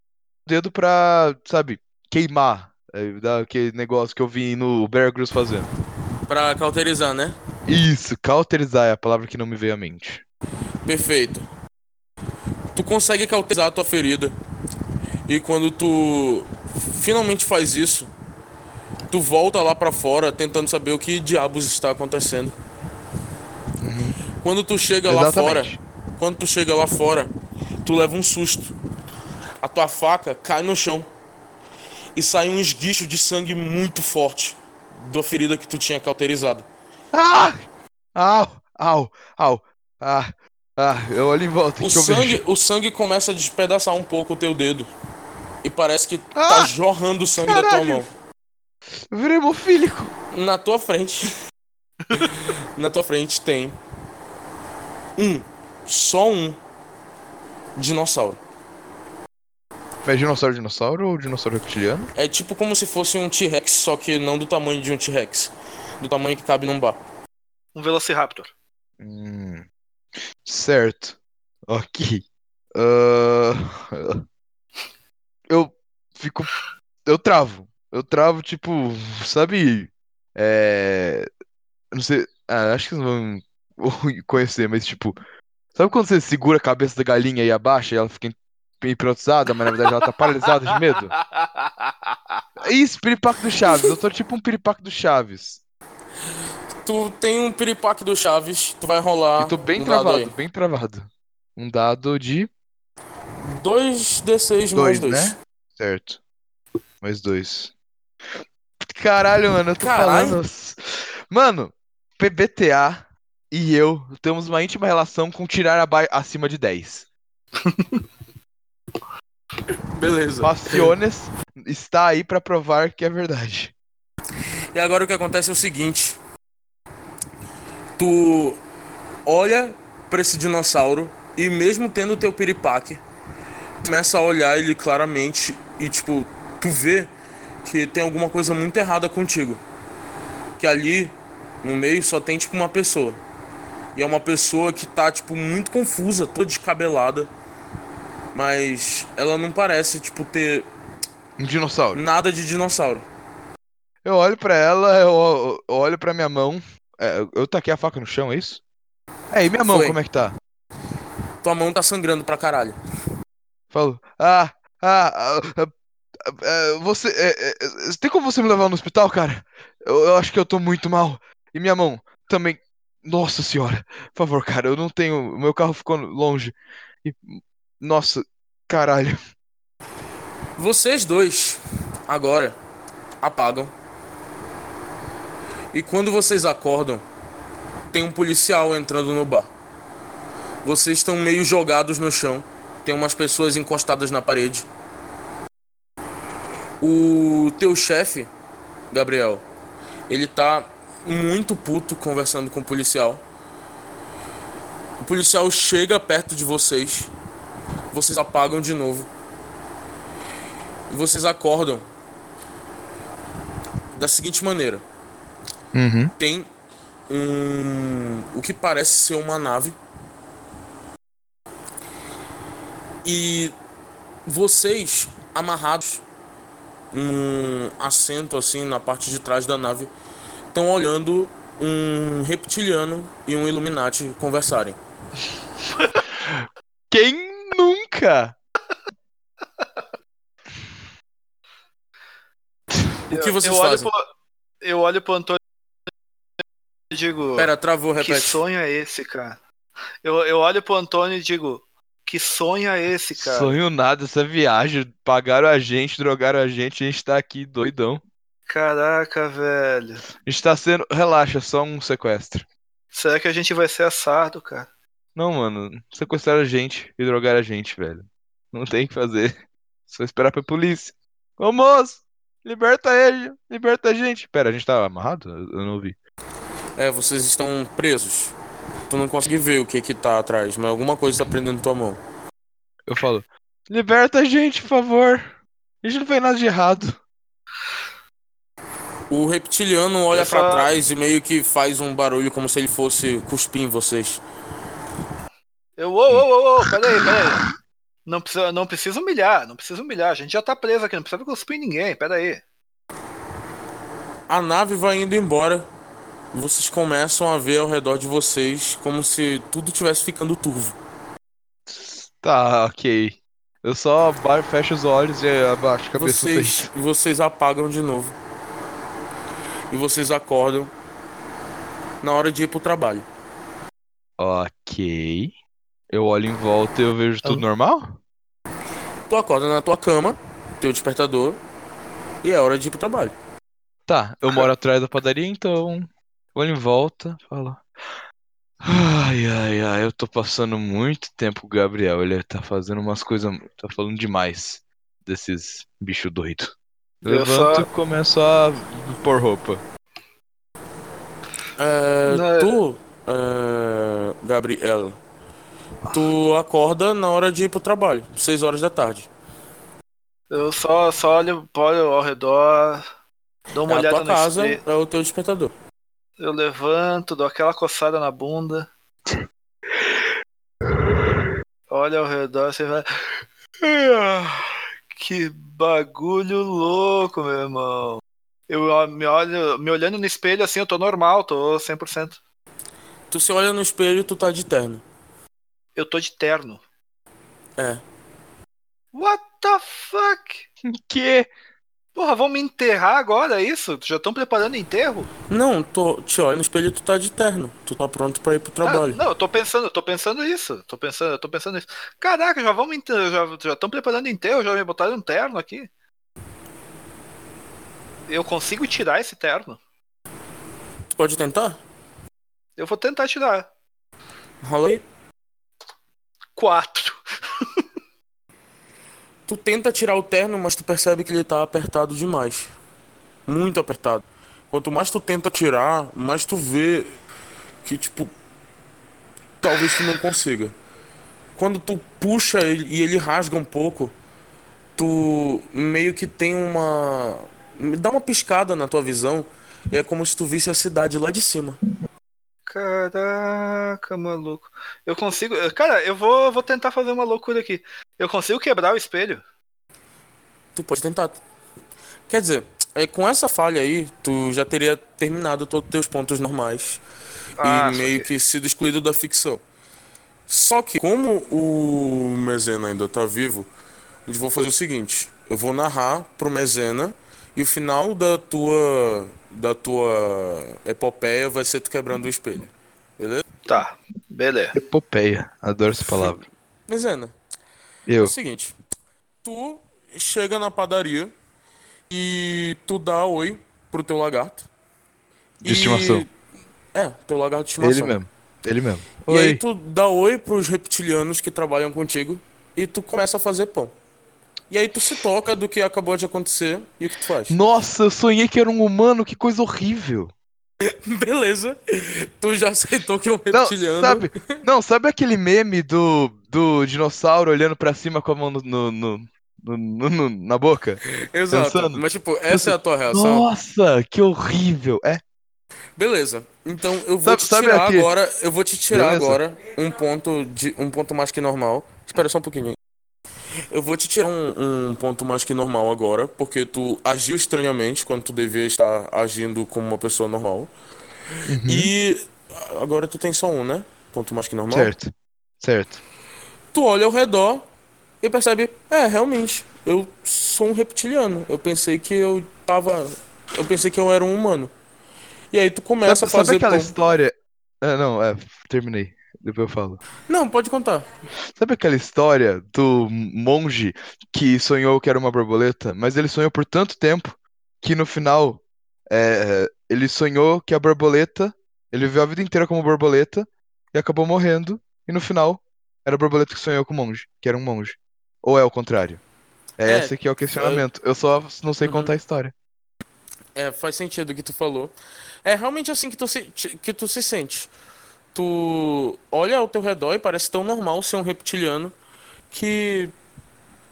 dedo pra, sabe, queimar. É, dar aquele negócio que eu vi no Bear Grylls fazendo. Pra cauterizar, né? Isso, cauterizar é a palavra que não me veio à mente. Perfeito. Tu consegue cauterizar a tua ferida. E quando tu finalmente faz isso, tu volta lá pra fora tentando saber o que diabos está acontecendo. Quando tu chega lá fora, Exatamente. quando tu chega lá fora, tu leva um susto. A tua faca cai no chão e sai um esguicho de sangue muito forte da ferida que tu tinha cauterizado. Ah! Au! Au! Au! Ah! Ah! Eu olho em volta O sangue, vejo. o sangue começa a despedaçar um pouco o teu dedo. E parece que Ah! tá jorrando sangue da tua Caralho! mão. Eu virei hemofílico. Na tua frente. na tua frente tem. Um. Só um. Dinossauro. É dinossauro dinossauro ou dinossauro reptiliano? É tipo como se fosse um T-Rex, só que não do tamanho de um T-Rex. Do tamanho que cabe num bar. Um Velociraptor. Hum. Certo. Ok. Ah, Eu fico. Eu travo. Eu travo, tipo, sabe? É. Não sei. Ah, acho que vocês não vão conhecer, mas tipo. Sabe quando você segura a cabeça da galinha e abaixa e ela fica hipnotizada, mas na verdade ela tá paralisada de medo? Isso, piripaque do Chaves. Eu tô tipo um piripaque do Chaves. Tu tem um piripaque do Chaves, tu vai rolar. Eu tô bem um travado, bem travado. Um dado de 2d6 mais dois, 2. né? Certo. Mais dois. Caralho, mano, eu tô Caralho. falando. Mano, PBTA e eu temos uma íntima relação com tirar aba- acima de 10. Beleza. Passiones está aí pra provar que é verdade. E agora o que acontece é o seguinte. Tu olha pra esse dinossauro e mesmo tendo o teu piripaque, começa a olhar ele claramente e tipo, tu vê que tem alguma coisa muito errada contigo. Que ali no meio só tem tipo uma pessoa. E é uma pessoa que tá tipo muito confusa, toda descabelada. Mas ela não parece tipo ter Um dinossauro. nada de dinossauro. Eu olho pra ela, eu, olho pra minha mão. É, eu- taquei a faca no chão, é isso? É, e minha mão, Foi. como é que tá? Tua mão tá sangrando pra caralho. Falo, ah, ah, ah, ah, você, é, é, é, tem como você me levar no hospital, cara? Eu, eu acho que eu tô muito mal. E minha mão também. Nossa senhora, por favor, cara, eu não tenho. Meu carro ficou longe. E, nossa, caralho. Vocês dois, agora, apagam. E quando vocês acordam, tem um policial entrando no bar. Vocês estão meio jogados no chão. Tem umas pessoas encostadas na parede. O teu chefe, Gabriel, ele tá muito puto conversando com o policial. O policial chega perto de vocês. Vocês apagam de novo. E vocês acordam da seguinte maneira: Uhum. tem um o que parece ser uma nave e vocês amarrados num assento assim na parte de trás da nave estão olhando um reptiliano e um Illuminati conversarem. Quem nunca? O que vocês eu olho fazem? Pro, eu olho pro Antônio e digo. Pera, travou, que repete. sonho é esse, cara? Eu, eu olho pro Antônio e digo. Que sonho é esse, cara? Sonho nada, essa viagem. Pagaram a gente, drogaram a gente, a gente tá aqui doidão. Caraca, velho. A gente tá sendo. Relaxa, só um sequestro. Será que a gente vai ser assado, cara? Não, mano, sequestraram a gente e drogaram a gente, velho. Não tem o que fazer. Só esperar pra polícia. Ô moço, liberta ele, liberta a gente. Pera, a gente tá amarrado? Eu eu não ouvi. É, vocês estão presos. Tu não consegue ver o que que tá atrás, mas alguma coisa tá prendendo tua mão. Eu falo, liberta a gente, por favor. A gente não fez nada de errado. O reptiliano olha Essa- pra trás e meio que faz um barulho como se ele fosse cuspir em vocês. Eu, ô, ô, ô, ô, peraí, peraí. Não precisa, não precisa humilhar, não precisa humilhar. A gente já tá preso aqui, não precisa cuspir em ninguém, peraí. A nave vai indo embora. Vocês começam a ver ao redor de vocês como se tudo tivesse ficando turvo. Tá, ok. Eu só fecho os olhos e abaixo a cabeça Vocês, vocês apagam de novo. E vocês acordam na hora de ir pro trabalho. Ok. Eu olho em volta e eu vejo tudo normal? Tu acorda na tua cama, teu despertador, e é hora de ir pro trabalho. Tá, eu moro atrás da padaria, então. Olho em volta, falo. Ai, ai, ai, eu tô passando muito tempo com o Gabriel. Ele tá fazendo umas coisas. Tá falando demais desses bichos doidos. Eu Levanto só- e começo a pôr roupa. É, Não, é- tu, é, Gabriel, tu acorda na hora de ir pro trabalho, 6 horas da tarde. Eu só, só olho, olho ao redor, dou uma É a olhada tua no casa, espelho, é o teu despertador. Eu levanto, dou aquela coçada na bunda. Olha ao redor, você vai. Ah, Que bagulho louco, meu irmão. Eu me olho, me olhando no espelho assim, eu tô normal, tô 100%. Tu se olha no espelho e tu tá de terno. Eu tô de terno. É. What the fuck? Que? Porra, vão me enterrar agora, é isso? Já estão preparando enterro? Não, tu te olha no espelho tu tá de terno. Tu tá pronto pra ir pro trabalho. Ah, não, eu tô pensando, eu tô pensando isso. Tô pensando, eu tô pensando isso. Caraca, já me enterrar, já já estão preparando enterro, já me botaram um terno aqui. Eu consigo tirar esse terno? Tu pode tentar? Eu vou tentar tirar. Rola aí. Quatro. Tu tenta tirar o terno, mas tu percebe que ele tá apertado demais. Muito apertado. Quanto mais tu tenta tirar, mais tu vê que, tipo, talvez tu não consiga. Quando tu puxa ele e ele rasga um pouco, tu meio que tem uma. dá uma piscada na tua visão. E é como se tu visse a cidade lá de cima. Caraca, maluco. Eu consigo. Cara, eu vou, vou tentar fazer uma loucura aqui. Eu consigo quebrar o espelho? Tu pode tentar. Quer dizer, é, com essa falha aí, tu já teria terminado todos os teus pontos normais. Ah, e meio saquei. que sido excluído da ficção. Só que, como o Mezena ainda tá vivo, eu vou fazer o seguinte: eu vou narrar pro Mezena e o final da tua da tua epopeia vai ser tu quebrando o espelho. Beleza? Tá, beleza. Epopeia. Adoro essa palavra. Mezena, é Eu. o seguinte: tu chega na padaria e tu dá oi pro teu lagarto. De E- estimação. É, teu lagarto de estimação. Ele mesmo. Ele mesmo. E aí Oi. tu dá oi pros reptilianos que trabalham contigo e tu começa a fazer pão. E aí tu se toca do que acabou de acontecer e o que tu faz. Nossa, eu sonhei que era um humano, que coisa horrível. Beleza. Tu já aceitou que é um Não, reptiliano. sabe, não, sabe aquele meme do, do dinossauro olhando pra cima com a mão no, no- no- na boca? Exato. pensando? Mas tipo, essa é a tua reação. Nossa, que horrível. É, Beleza. Então eu vou Sabe- te tirar agora. Eu vou te tirar Beleza. agora um ponto de um ponto mais que normal. Espera só um pouquinho. Eu vou te tirar um, um ponto mais que normal agora, porque tu agiu estranhamente quando tu devia estar agindo como uma pessoa normal. Uhum. E agora tu tem só um, né? Ponto mais que normal. certo, certo. Tu olha ao redor e percebe, é, realmente, eu sou um reptiliano. Eu pensei que eu tava. Eu pensei que eu era um humano. E aí tu começa Sabe, a fazer sabe aquela pão. história... É, não, é, terminei. Depois eu falo. Não, pode contar. Sabe aquela história do monge que sonhou que era uma borboleta, mas ele sonhou por tanto tempo que no final é, ele sonhou que a borboleta, ele viveu a vida inteira como borboleta e acabou morrendo, e no final era a borboleta que sonhou com o monge, que era um monge. Ou é o contrário? É, É, esse que é o questionamento. Eu só não sei Uhum. contar a história. É, faz sentido o que tu falou. É realmente assim que tu se, que tu se sente. Tu olha ao teu redor e parece tão normal ser um reptiliano que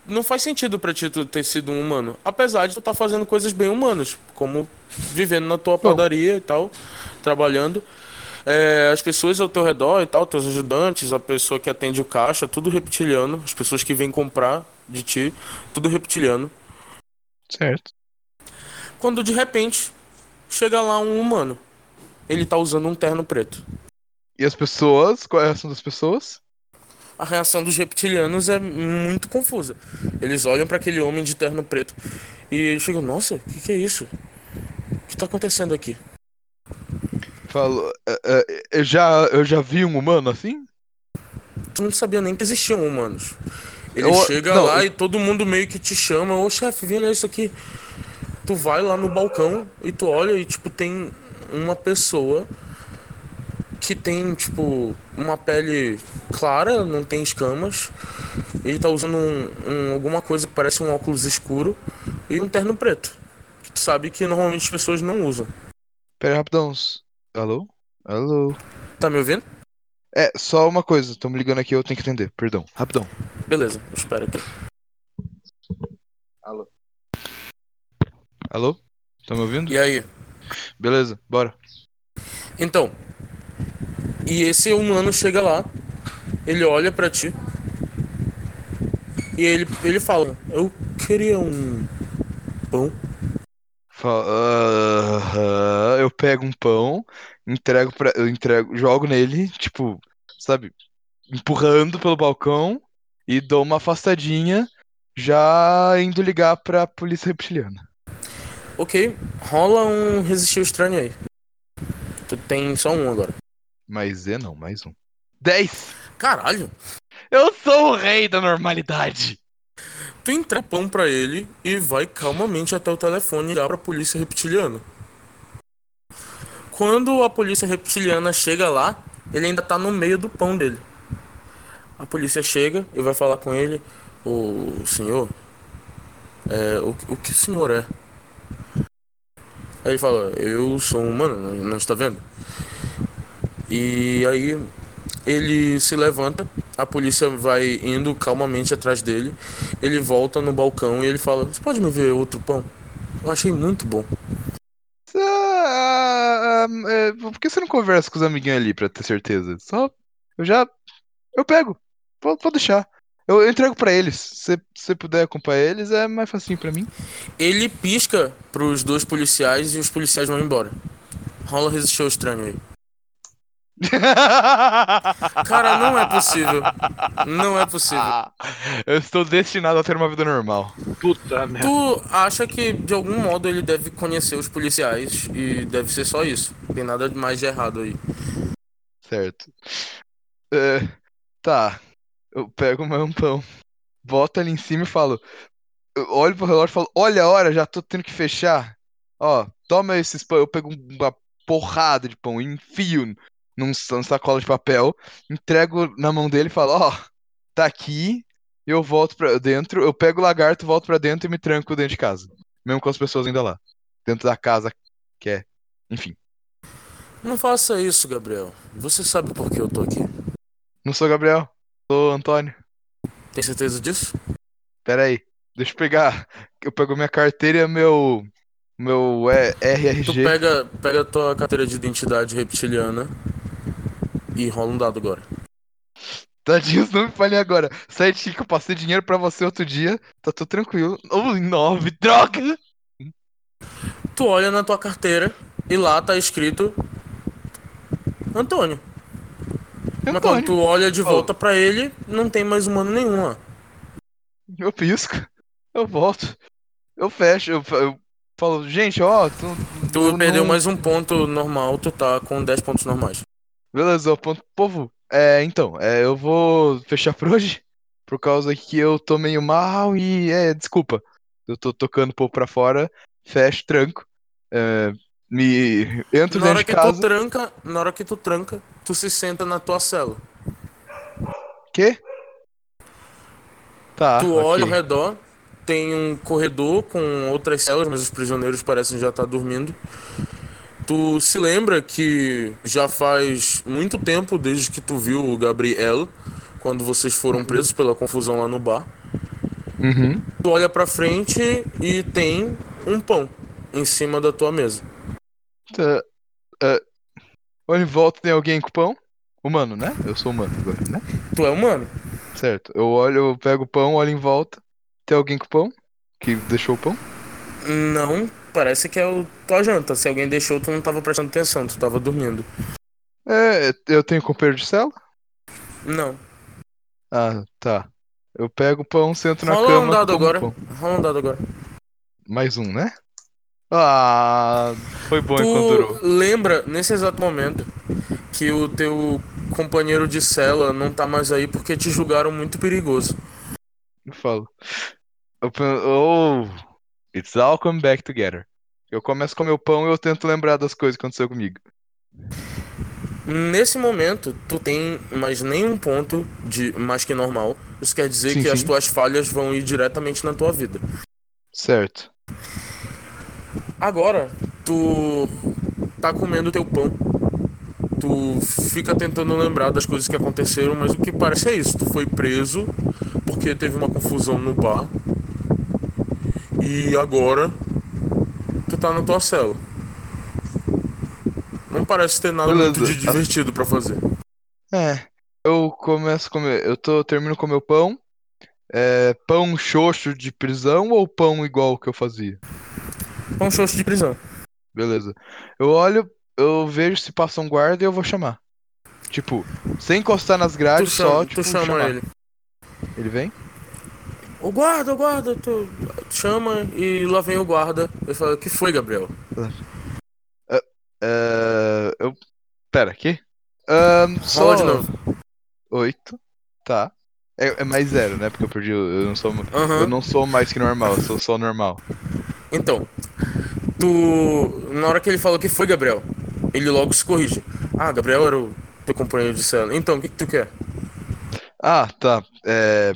não faz sentido pra ti tu ter sido um humano. Apesar de tu estar fazendo coisas bem humanas, como vivendo na tua padaria e tal, trabalhando. É, as pessoas ao teu redor e tal, teus ajudantes, a pessoa que atende o caixa, tudo reptiliano. As pessoas que vêm comprar de ti, tudo reptiliano. Certo. Quando de repente chega lá um humano. Ele tá usando um terno preto. E as pessoas, qual é a reação das pessoas? A reação dos reptilianos é muito confusa. Eles olham pra aquele homem de terno preto e chegam, nossa, o que, que é isso? O que tá acontecendo aqui? Falo, é, é, eu já, eu já vi um humano assim? Tu não sabia nem que existiam humanos. Ele Eu- chega não, lá eu- e todo mundo meio que te chama, ô chefe, vem olhar isso aqui. Tu vai lá no balcão e tu olha e tipo tem uma pessoa que tem tipo uma pele clara, não tem escamas. Ele tá usando um, um- alguma coisa que parece um óculos escuro e um terno preto. Que tu sabe que normalmente as pessoas não usam. Pera aí, rapidão. Alô? Alô? Tá me ouvindo? É, só uma coisa, estão me ligando aqui, eu tenho que atender, perdão. Rapidão. Beleza, espera aqui. Alô? Tá me ouvindo? E aí? Beleza, bora. Então, e esse humano chega lá, ele olha pra ti e ele, ele fala: Eu queria um pão. Fa- Aham, eu pego um pão, entrego pra. Eu entrego, jogo nele, tipo, sabe, empurrando pelo balcão e dou uma afastadinha, já indo ligar pra polícia reptiliana. Ok, rola um resistir estranho aí. Tu tem só um agora. Mais Z não, mais um. 10! Caralho! Eu sou o rei da normalidade! Tu entrega pão pra ele e vai calmamente até o telefone ligar pra polícia reptiliana. Quando a polícia reptiliana chega lá, ele ainda tá no meio do pão dele. A polícia chega e vai falar com ele: Ô senhor, é, o, o que o senhor é? Aí ele fala: Eu sou um humano, não, não está vendo? E aí ele se levanta, a polícia vai indo calmamente atrás dele. Ele volta no balcão e ele fala: Você pode me ver outro pão? Eu achei muito bom. Ah, ah, é, por que você não conversa com os amiguinhos ali pra ter certeza? Só. Eu já. Eu pego. Pode, pode deixar. Eu, eu entrego pra eles. Se você puder acompanhar eles, é mais facinho pra mim. Ele pisca pros dois policiais e os policiais vão embora. Rola resistir ao estranho aí. Cara, não é possível. Não é possível. Eu estou destinado a ter uma vida normal. Puta merda. Tu acha que de algum modo ele deve conhecer os policiais e deve ser só isso. Não tem nada mais de errado aí. Certo. É, tá. Eu pego o meu pão, boto ali em cima e falo: eu olho pro relógio e falo, olha a hora, já tô tendo que fechar. Ó, toma esses pão. Eu pego uma porrada de pão, enfio num, num sacola de papel, entrego na mão dele e falo, ó, tá aqui, eu volto pra dentro, eu pego o lagarto, volto pra dentro e me tranco dentro de casa. Mesmo com as pessoas ainda lá. Dentro da casa, que é. Enfim. Não faça isso, Gabriel. Você sabe por que eu tô aqui. Não sou Gabriel, sou Antônio. Tem certeza disso? Pera aí, deixa eu pegar. Eu pego minha carteira e meu. Meu é, Tu RRG. pega, pega a tua carteira de identidade reptiliana e rola um dado agora. Tadinho, não me falei agora. Sete que eu passei dinheiro pra você outro dia. Tá tudo tranquilo. Oh, nove, droga! Tu olha na tua carteira e lá tá escrito Antônio. Mas quando Antônio. tu olha de volta pra ele, não tem mais humano nenhum lá. Eu pisco. Eu volto. Eu fecho. Eu, eu falo, gente, ó. Tu, Tu eu perdeu não- mais um ponto normal, tu tá com 10 pontos normais. Beleza, ponto. Povo, é, então, é, eu vou fechar por hoje. Por causa que eu tô meio mal e, é, desculpa. Eu tô tocando o povo pra fora, fecho, tranco. é, me entro Na dentro hora de que casa. tu tranca, na hora que tu tranca, tu se senta na tua cela. Quê? Tá. Tu olha ao redor, tem um corredor com outras celas, mas os prisioneiros parecem já estar dormindo. Tu se lembra que já faz muito tempo desde que tu viu o Gabriel, quando vocês foram presos pela confusão lá no bar. Uhum. Tu olha pra frente e tem um pão em cima da tua mesa. Tá. é, olha em volta, tem alguém com pão? Humano, né? Eu sou humano agora, né? Tu é humano? Certo. Eu olho, eu pego o pão, olho em volta. Tem alguém com pão? Que deixou o pão? Não, parece que é o tua janta. Se alguém deixou, tu não tava prestando atenção, tu tava dormindo. É, eu tenho companheiro de cela? Não. Ah, tá. Eu pego o pão, sento na Rola cama. um dado agora. pão. Rola um dado agora. Mais um, né? Ah, foi bom enquanto durou. Tu lembra, nesse exato momento, que o teu companheiro de cela não tá mais aí porque te julgaram muito perigoso. Eu falo. Eu oh, it's all come back together. Eu começo a comer o pão e eu tento lembrar das coisas que aconteceu comigo. Nesse momento, tu tem mais nenhum ponto de mais que normal. Isso quer dizer Sim, que as sim. tuas falhas vão ir diretamente na tua vida. Certo. Agora, tu tá comendo teu pão. Tu fica tentando lembrar das coisas que aconteceram, mas o que parece é isso. Tu foi preso porque teve uma confusão no bar. E agora tu tá na tua cela. Não parece ter nada muito Beleza. de divertido pra fazer. É. Eu começo a comer. Eu tô, termino com meu pão. É, pão xoxo de prisão ou pão igual que eu fazia? Um xoxo de prisão. Beleza. Eu olho, eu vejo se passa um guarda e eu vou chamar. Tipo, sem encostar nas Tu grades, só, chama, tipo, tu chama chamar. ele. Ele vem? O guarda, o guarda, tu chama e lá vem o guarda. Ele fala, o que foi, Gabriel? É, eu. Pera, aqui? Ahn, só. Rola de novo. Oito. Tá. É, é mais zero, né? Porque eu perdi. Eu não sou. Eu não sou mais que normal, eu sou só normal. Então, tu. Na hora que ele fala o que foi, Gabriel, ele logo se corrige. Ah, Gabriel era o teu companheiro de cela. Então, o que, que tu quer? Ah, tá. É.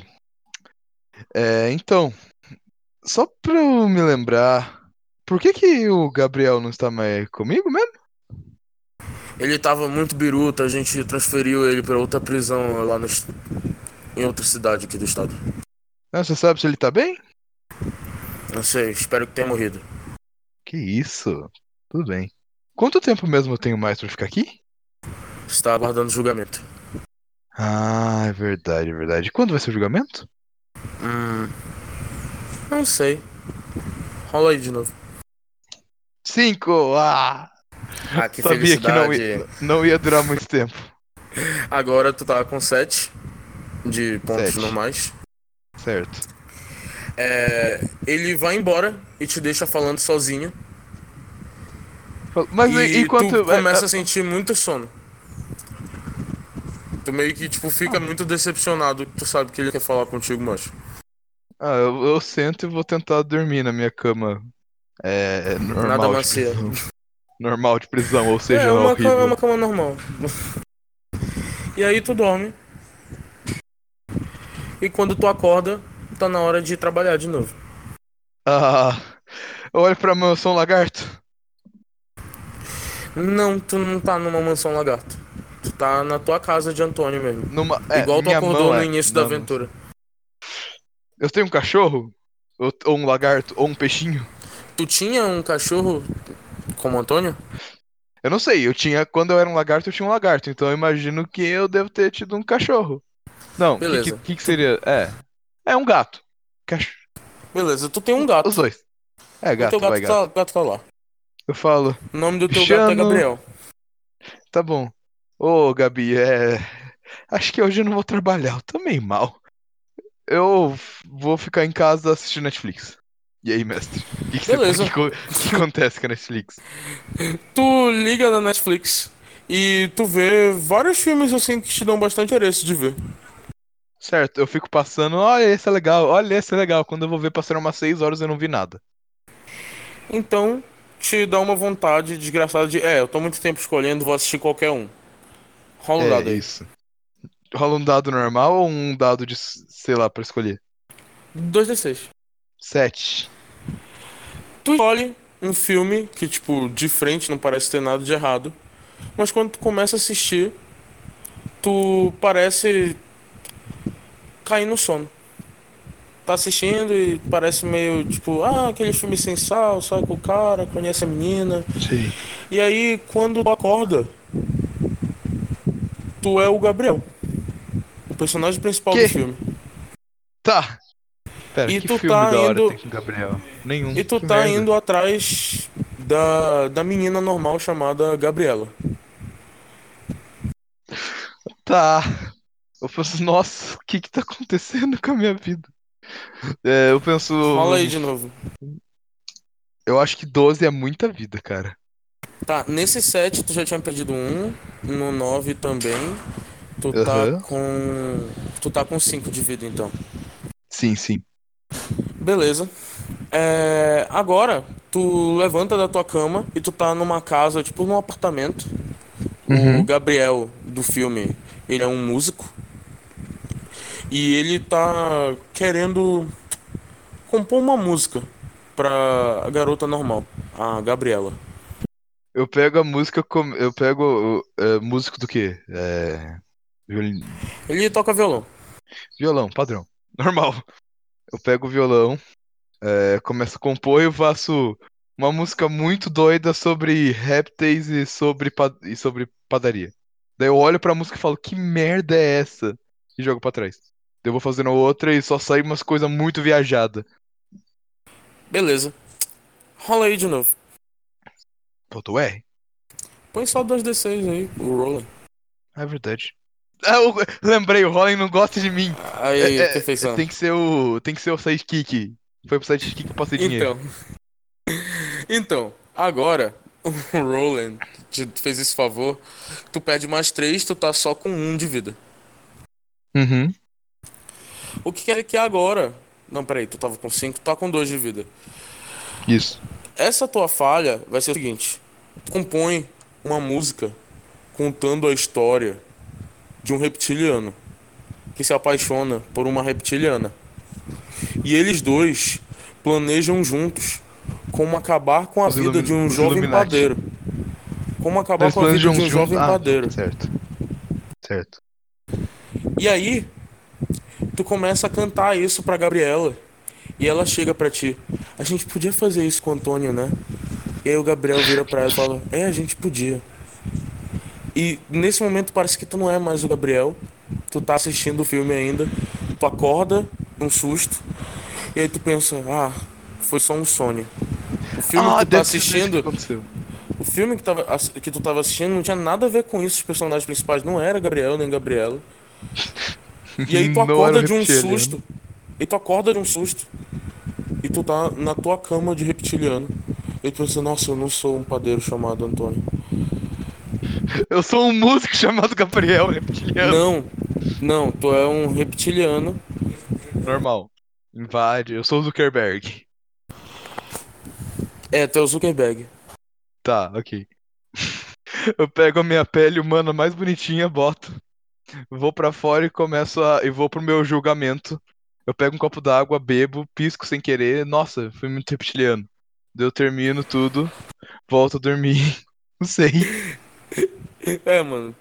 É, então. Só pra eu me lembrar. Por que que o Gabriel não está mais comigo mesmo? Ele tava muito biruta, a gente transferiu ele pra outra prisão lá no, em outra cidade aqui do estado. Ah, você sabe se ele tá bem? Não sei, espero que tenha morrido. Que isso? Tudo bem. Quanto tempo mesmo eu tenho mais pra ficar aqui? Está aguardando julgamento. Ah, é verdade, é verdade. Quando vai ser o julgamento? Hum. Não sei. Rola aí de novo. Cinco! Ah! Ah, que Sabia que não felicidade. ia, não ia durar muito tempo. Agora tu tá com 7 de pontos Sete. normais. Certo. É, ele vai embora e te deixa falando sozinho. Mas e enquanto. tu é, começa é, a sentir muito sono. Tu meio que, tipo, fica muito decepcionado que tu sabe que ele quer falar contigo, macho. Ah, eu, eu sento e vou tentar dormir na minha cama. É, normal. Nada de macia. prisão. Normal de prisão, ou seja, é uma horrível. cama, é uma cama normal. E aí tu dorme. E quando tu acorda, tá na hora de trabalhar de novo. Ah, eu olho pra um lagarto. Não, tu não tá numa mansão lagarto. Tá na tua casa de Antônio mesmo. Numa, é, Igual tu acordou no é- início da não, aventura. Eu tenho um cachorro? Ou, ou um lagarto? Ou um peixinho? Tu tinha um cachorro como Antônio? Eu não sei, eu tinha. Quando eu era um lagarto, eu tinha um lagarto. Então eu imagino que eu devo ter tido um cachorro. Não, o que, que, que seria? É. É um gato. Cach... Beleza, tu tem um gato. Os dois. É, o gato, teu gato, vai, gato. tá, gato tá lá. Eu falo, O nome do teu gato é Gabriel. tá bom. Ô, Gabi, é. Acho que hoje eu não vou trabalhar, eu meio mal. Eu vou ficar em casa assistindo Netflix. E aí, mestre? O que, que, você- Beleza. que que acontece com a Netflix? Tu liga na Netflix e tu vê vários filmes assim que te dão bastante interesse de ver. Certo, eu fico passando, olha, esse é legal, olha, esse é legal. Quando eu vou ver, passaram umas 6 horas e eu não vi nada. Então, te dá uma vontade desgraçada de. É, eu tô muito tempo escolhendo, vou assistir qualquer um. Rola um É dado aí. isso. Rola um dado normal ou um dado de, sei lá, pra escolher? 2d6. 7. Tu escolhe um filme que, tipo, de frente não parece ter nada de errado. Mas quando tu começa a assistir, tu parece cair no sono. Tá assistindo e parece meio tipo, ah, aquele filme sem sal, sai com o cara, conhece a menina. Sim. E aí, quando tu acorda, tu é o Gabriel. O personagem principal Que? do filme. Tá. Pera, E tu tá indo-? Nenhum. E tu Que tá merda. indo atrás da, da menina normal chamada Gabriela. Tá. Eu penso, nossa, o que que tá acontecendo com a minha vida? É, eu penso. Fala aí de novo. Eu acho que 12 é muita vida, cara. Tá, nesse set tu já tinha perdido um, no 9 também. Tu tá Aham. com. Tu tá com 5 de vida então. Sim, sim. Beleza. É, agora, tu levanta da tua cama e tu tá numa casa, tipo num apartamento. O Uhum. Gabriel do filme, ele é um músico. E ele tá querendo compor uma música pra garota normal, a Gabriela. Eu pego a música como. Eu pego. é, músico do quê? É. violin- Ele toca violão. Violão, padrão. Normal. Eu pego o violão, é, começo a compor e eu faço uma música muito doida sobre répteis e sobre, e sobre padaria. Daí eu olho pra música e falo, que merda é essa? E jogo pra trás. Daí eu vou fazendo outra e só sai umas coisas muito viajadas. Beleza. Rola aí de novo. Faltou R? Põe só 2d6 aí, o Roland. É verdade. Ah, eu lembrei, o Rolling não gosta de mim. Aí, É, é, perfeição. Tem que ser o. Tem que ser o sidekick. Foi pro sidekick que passei dinheiro. Então. Então, agora, o Roland te fez esse favor. Tu perde mais 3, tu tá só com 1 de vida. Uhum. O que quer que agora. Não, peraí, tu tava com 5, tu tá com 2 de vida. Isso. Essa tua falha vai ser o seguinte: compõe uma música contando a história de um reptiliano que se apaixona por uma reptiliana. E eles dois planejam juntos como acabar com a Os vida de um jovem Illuminati. padeiro. Como acabar Eles com a vida de um junto- jovem Ah, padeiro. Certo. Certo. E aí, tu começa a cantar isso pra Gabriela. E ela chega pra ti. A gente podia fazer isso com o Antônio, né? E aí o Gabriel vira pra ela e fala: É, a gente podia. E nesse momento parece que tu não é mais o Gabriel. Tu tá assistindo o filme ainda. Tu acorda, um susto. E aí tu pensa: Ah, foi só um sonho. O filme que tu tá Ah, assistindo. O filme que, tava, que tu tava assistindo não tinha nada a ver com isso. Os personagens principais não era Gabriel nem Gabriela. E aí tu acorda de um reptiliano. susto. E tu acorda de um susto. E tu tá na tua cama de reptiliano. E tu pensa, nossa, eu não sou um padeiro chamado Antônio. Eu sou um músico chamado Gabriel Reptiliano. Não, não, tu é um reptiliano. Normal. Invade. Eu sou o Zuckerberg. É, tu é o Zuckerberg. Tá, ok. Eu pego a minha pele humana mais bonitinha, boto, vou pra fora e começo a. e vou pro meu julgamento. Eu pego um copo d'água, bebo, pisco sem querer. Nossa, fui muito reptiliano. Eu termino tudo, volto a dormir. Não sei. É, mano.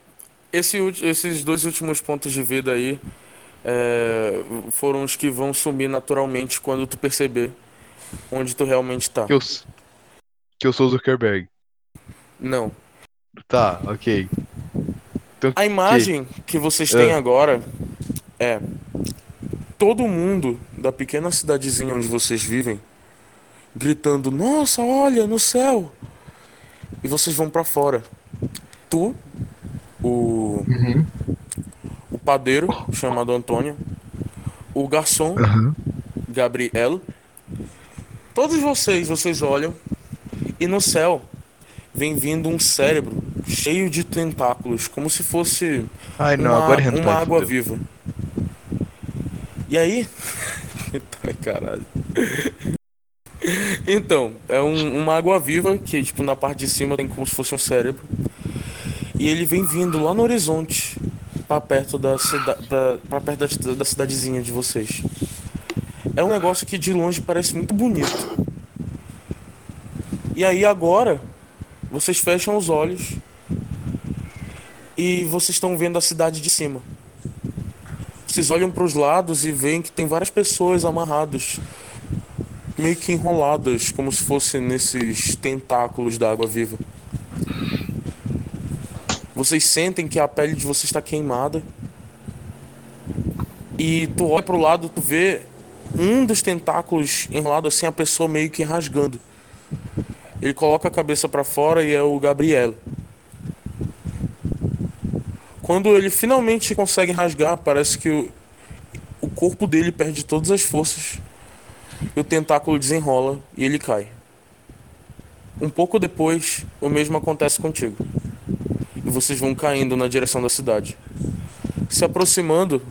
Esse esses dois últimos pontos de vida aí é, foram os que vão sumir naturalmente quando tu perceber onde tu realmente tá. Que eu, que eu sou Zuckerberg. Não. Tá, ok. Então, A imagem que vocês têm Ah. agora é todo mundo da pequena cidadezinha onde vocês vivem gritando: Nossa, olha no céu! E vocês vão pra fora. Tu, o, Uhum. o padeiro chamado Antônio, o garçom Aham. Gabriel, todos vocês, vocês olham e no céu vem vindo um cérebro cheio de tentáculos, como se fosse Ai não, uma, agora uma água fudeu. viva. E aí? Ai, caralho. Então, é um- uma água viva que, tipo, na parte de cima tem como se fosse um cérebro. E ele vem vindo lá no horizonte, pra perto da, cida da, pra perto da, da cidadezinha de vocês. É um negócio que de longe parece muito bonito. E aí agora, vocês fecham os olhos e vocês estão vendo a cidade de cima. Vocês olham para os lados e veem que tem várias pessoas amarradas, meio que enroladas, como se fossem nesses tentáculos da água viva. Vocês sentem que a pele de vocês está queimada. E tu olha pro lado, tu vê um dos tentáculos enrolado assim, a pessoa meio que rasgando. Ele coloca a cabeça para fora e é o Gabriel. Quando ele finalmente consegue rasgar, parece que o, o corpo dele perde todas as forças. E o tentáculo desenrola e ele cai. Um pouco depois, o mesmo acontece contigo. E vocês vão caindo na direção da cidade. Se aproximando,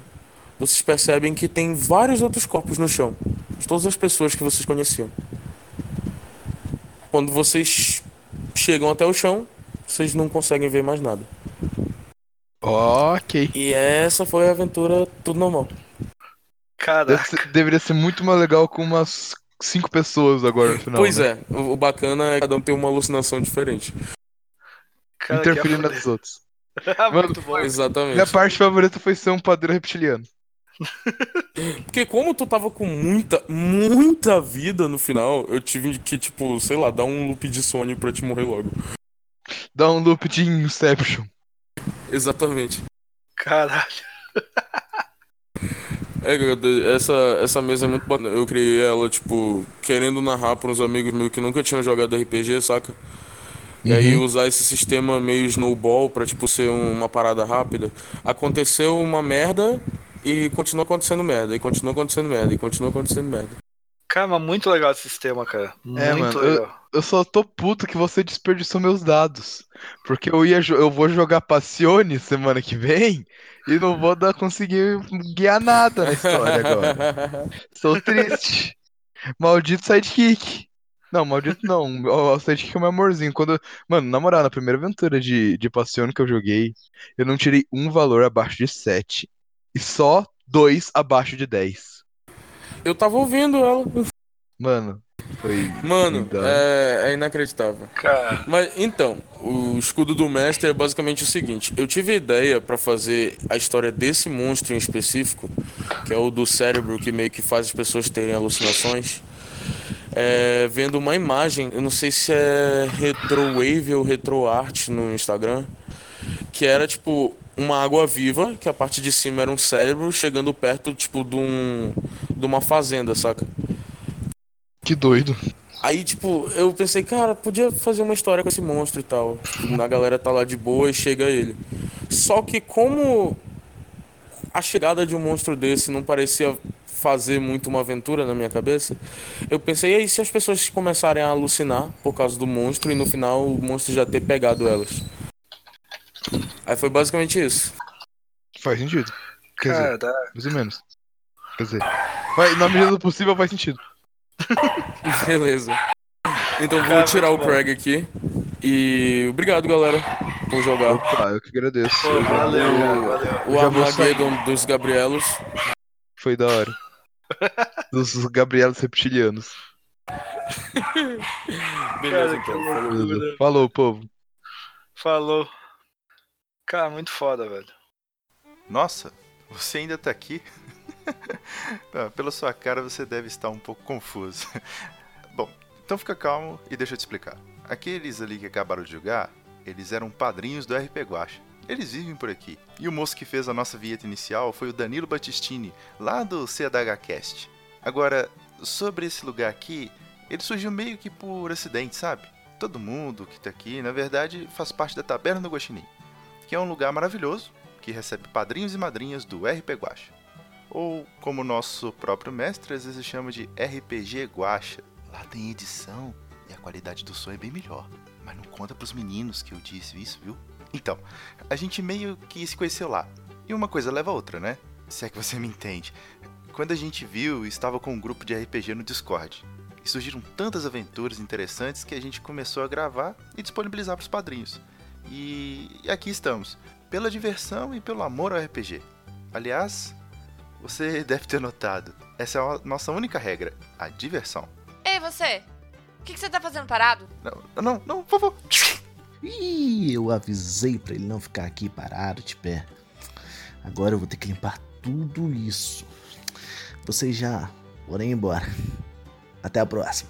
vocês percebem que tem vários outros corpos no chão. De todas as pessoas que vocês conheciam. Quando vocês chegam até o chão, vocês não conseguem ver mais nada. Ok. E essa foi a aventura tudo normal. Deve Caraca. ser- deveria ser muito mais legal com umas cinco pessoas agora no final. pois né? é, o o bacana é que cada um tem uma alucinação diferente. cara, Interferindo nas outros. Muito bom. Minha Exatamente. parte favorita foi ser um padeiro reptiliano. Porque como tu tava com muita, muita vida no final, eu tive que, tipo, sei lá, dar um loop de Sony pra te morrer logo. Dá um loop de Inception. Exatamente. Caralho. É, essa, essa mesa é muito bacana. Eu criei ela, tipo, querendo narrar para uns amigos meus que nunca tinham jogado RPG, saca? E aí usar esse sistema meio snowball pra, tipo, ser um- uma parada rápida. Aconteceu uma merda e continua acontecendo merda, e continua acontecendo merda, e continua acontecendo merda. Cara, mas muito legal esse sistema, cara. É, muito mano, legal. Eu só tô puto que você desperdiçou meus dados. Porque eu ia eu vou jogar Passione semana que vem e não vou dar, conseguir guiar nada na história agora. Estou triste. Maldito sidekick. Não, maldito não. O sidekick é o meu amorzinho. Quando, mano, na moral, na primeira aventura de, de Passione que eu joguei, eu não tirei um valor abaixo de 7. E só dois abaixo de 10. Eu tava ouvindo ela. Mano, foi. Mano, é, é inacreditável. Cara, Mas então, o escudo do mestre é basicamente o seguinte: eu tive a ideia pra fazer a história desse monstro em específico, que é o do cérebro que meio que faz as pessoas terem alucinações, é, vendo uma imagem, eu não sei se é retrowave ou retroart no Instagram, que era tipo uma água viva, que a parte de cima era um cérebro chegando perto tipo de um de uma fazenda, saca? Que doido. Aí, tipo, eu pensei, cara, podia fazer uma história com esse monstro e tal. A galera tá lá de boa e chega ele. Só que como a chegada de um monstro desse não parecia fazer muito uma aventura na minha cabeça, eu pensei, e aí se as pessoas começarem a alucinar por causa do monstro e no final o monstro já ter pegado elas? Aí foi basicamente isso. Faz sentido. Quer dizer, mais ou menos. Quer dizer, vai, na medida do possível faz sentido. Beleza. Então vou tirar o Craig aqui. E obrigado, galera, por jogar. Opa, eu que agradeço. Pô, valeu, cara, valeu. O vou Armageddon dos Gabrielos. Foi da hora. Dos Gabrielos reptilianos. Beleza, Cara, que então. Beleza. Falou, povo. Falou. Cara, muito foda, velho. Nossa, você ainda tá aqui? Ah, Pela sua cara você deve estar um pouco confuso. Bom, então fica calmo e deixa eu te explicar. Aqueles ali que acabaram de jogar, eles eram padrinhos do RP Guacha. Eles vivem por aqui. E o moço que fez a nossa vinheta inicial foi o Danilo Battistini, lá do CDHcast. Agora, sobre esse lugar aqui, ele surgiu meio que por acidente, sabe? Todo mundo que tá aqui, na verdade, faz parte da Taberna do Guaxinim, que é um lugar maravilhoso que recebe padrinhos e madrinhas do RP Guacha. Ou, como nosso próprio mestre às vezes chama de RPG Guacha. Lá tem edição e a qualidade do som é bem melhor. Mas não conta pros meninos que eu disse isso, viu? Então, a gente meio que se conheceu lá. E uma coisa leva a outra, né? Se é que você me entende. Quando a gente viu, estava com um grupo de RPG no Discord. E surgiram tantas aventuras interessantes que a gente começou a gravar e disponibilizar para os padrinhos. E e aqui estamos, pela diversão e pelo amor ao RPG. Aliás, você deve ter notado, essa é a nossa única regra, a diversão. Ei, você! O que, que você tá fazendo parado? Não, não, não, por favor. Ih, eu avisei pra ele não ficar aqui parado de pé. Agora eu vou ter que limpar tudo isso. Vocês já ir embora. Até a próxima.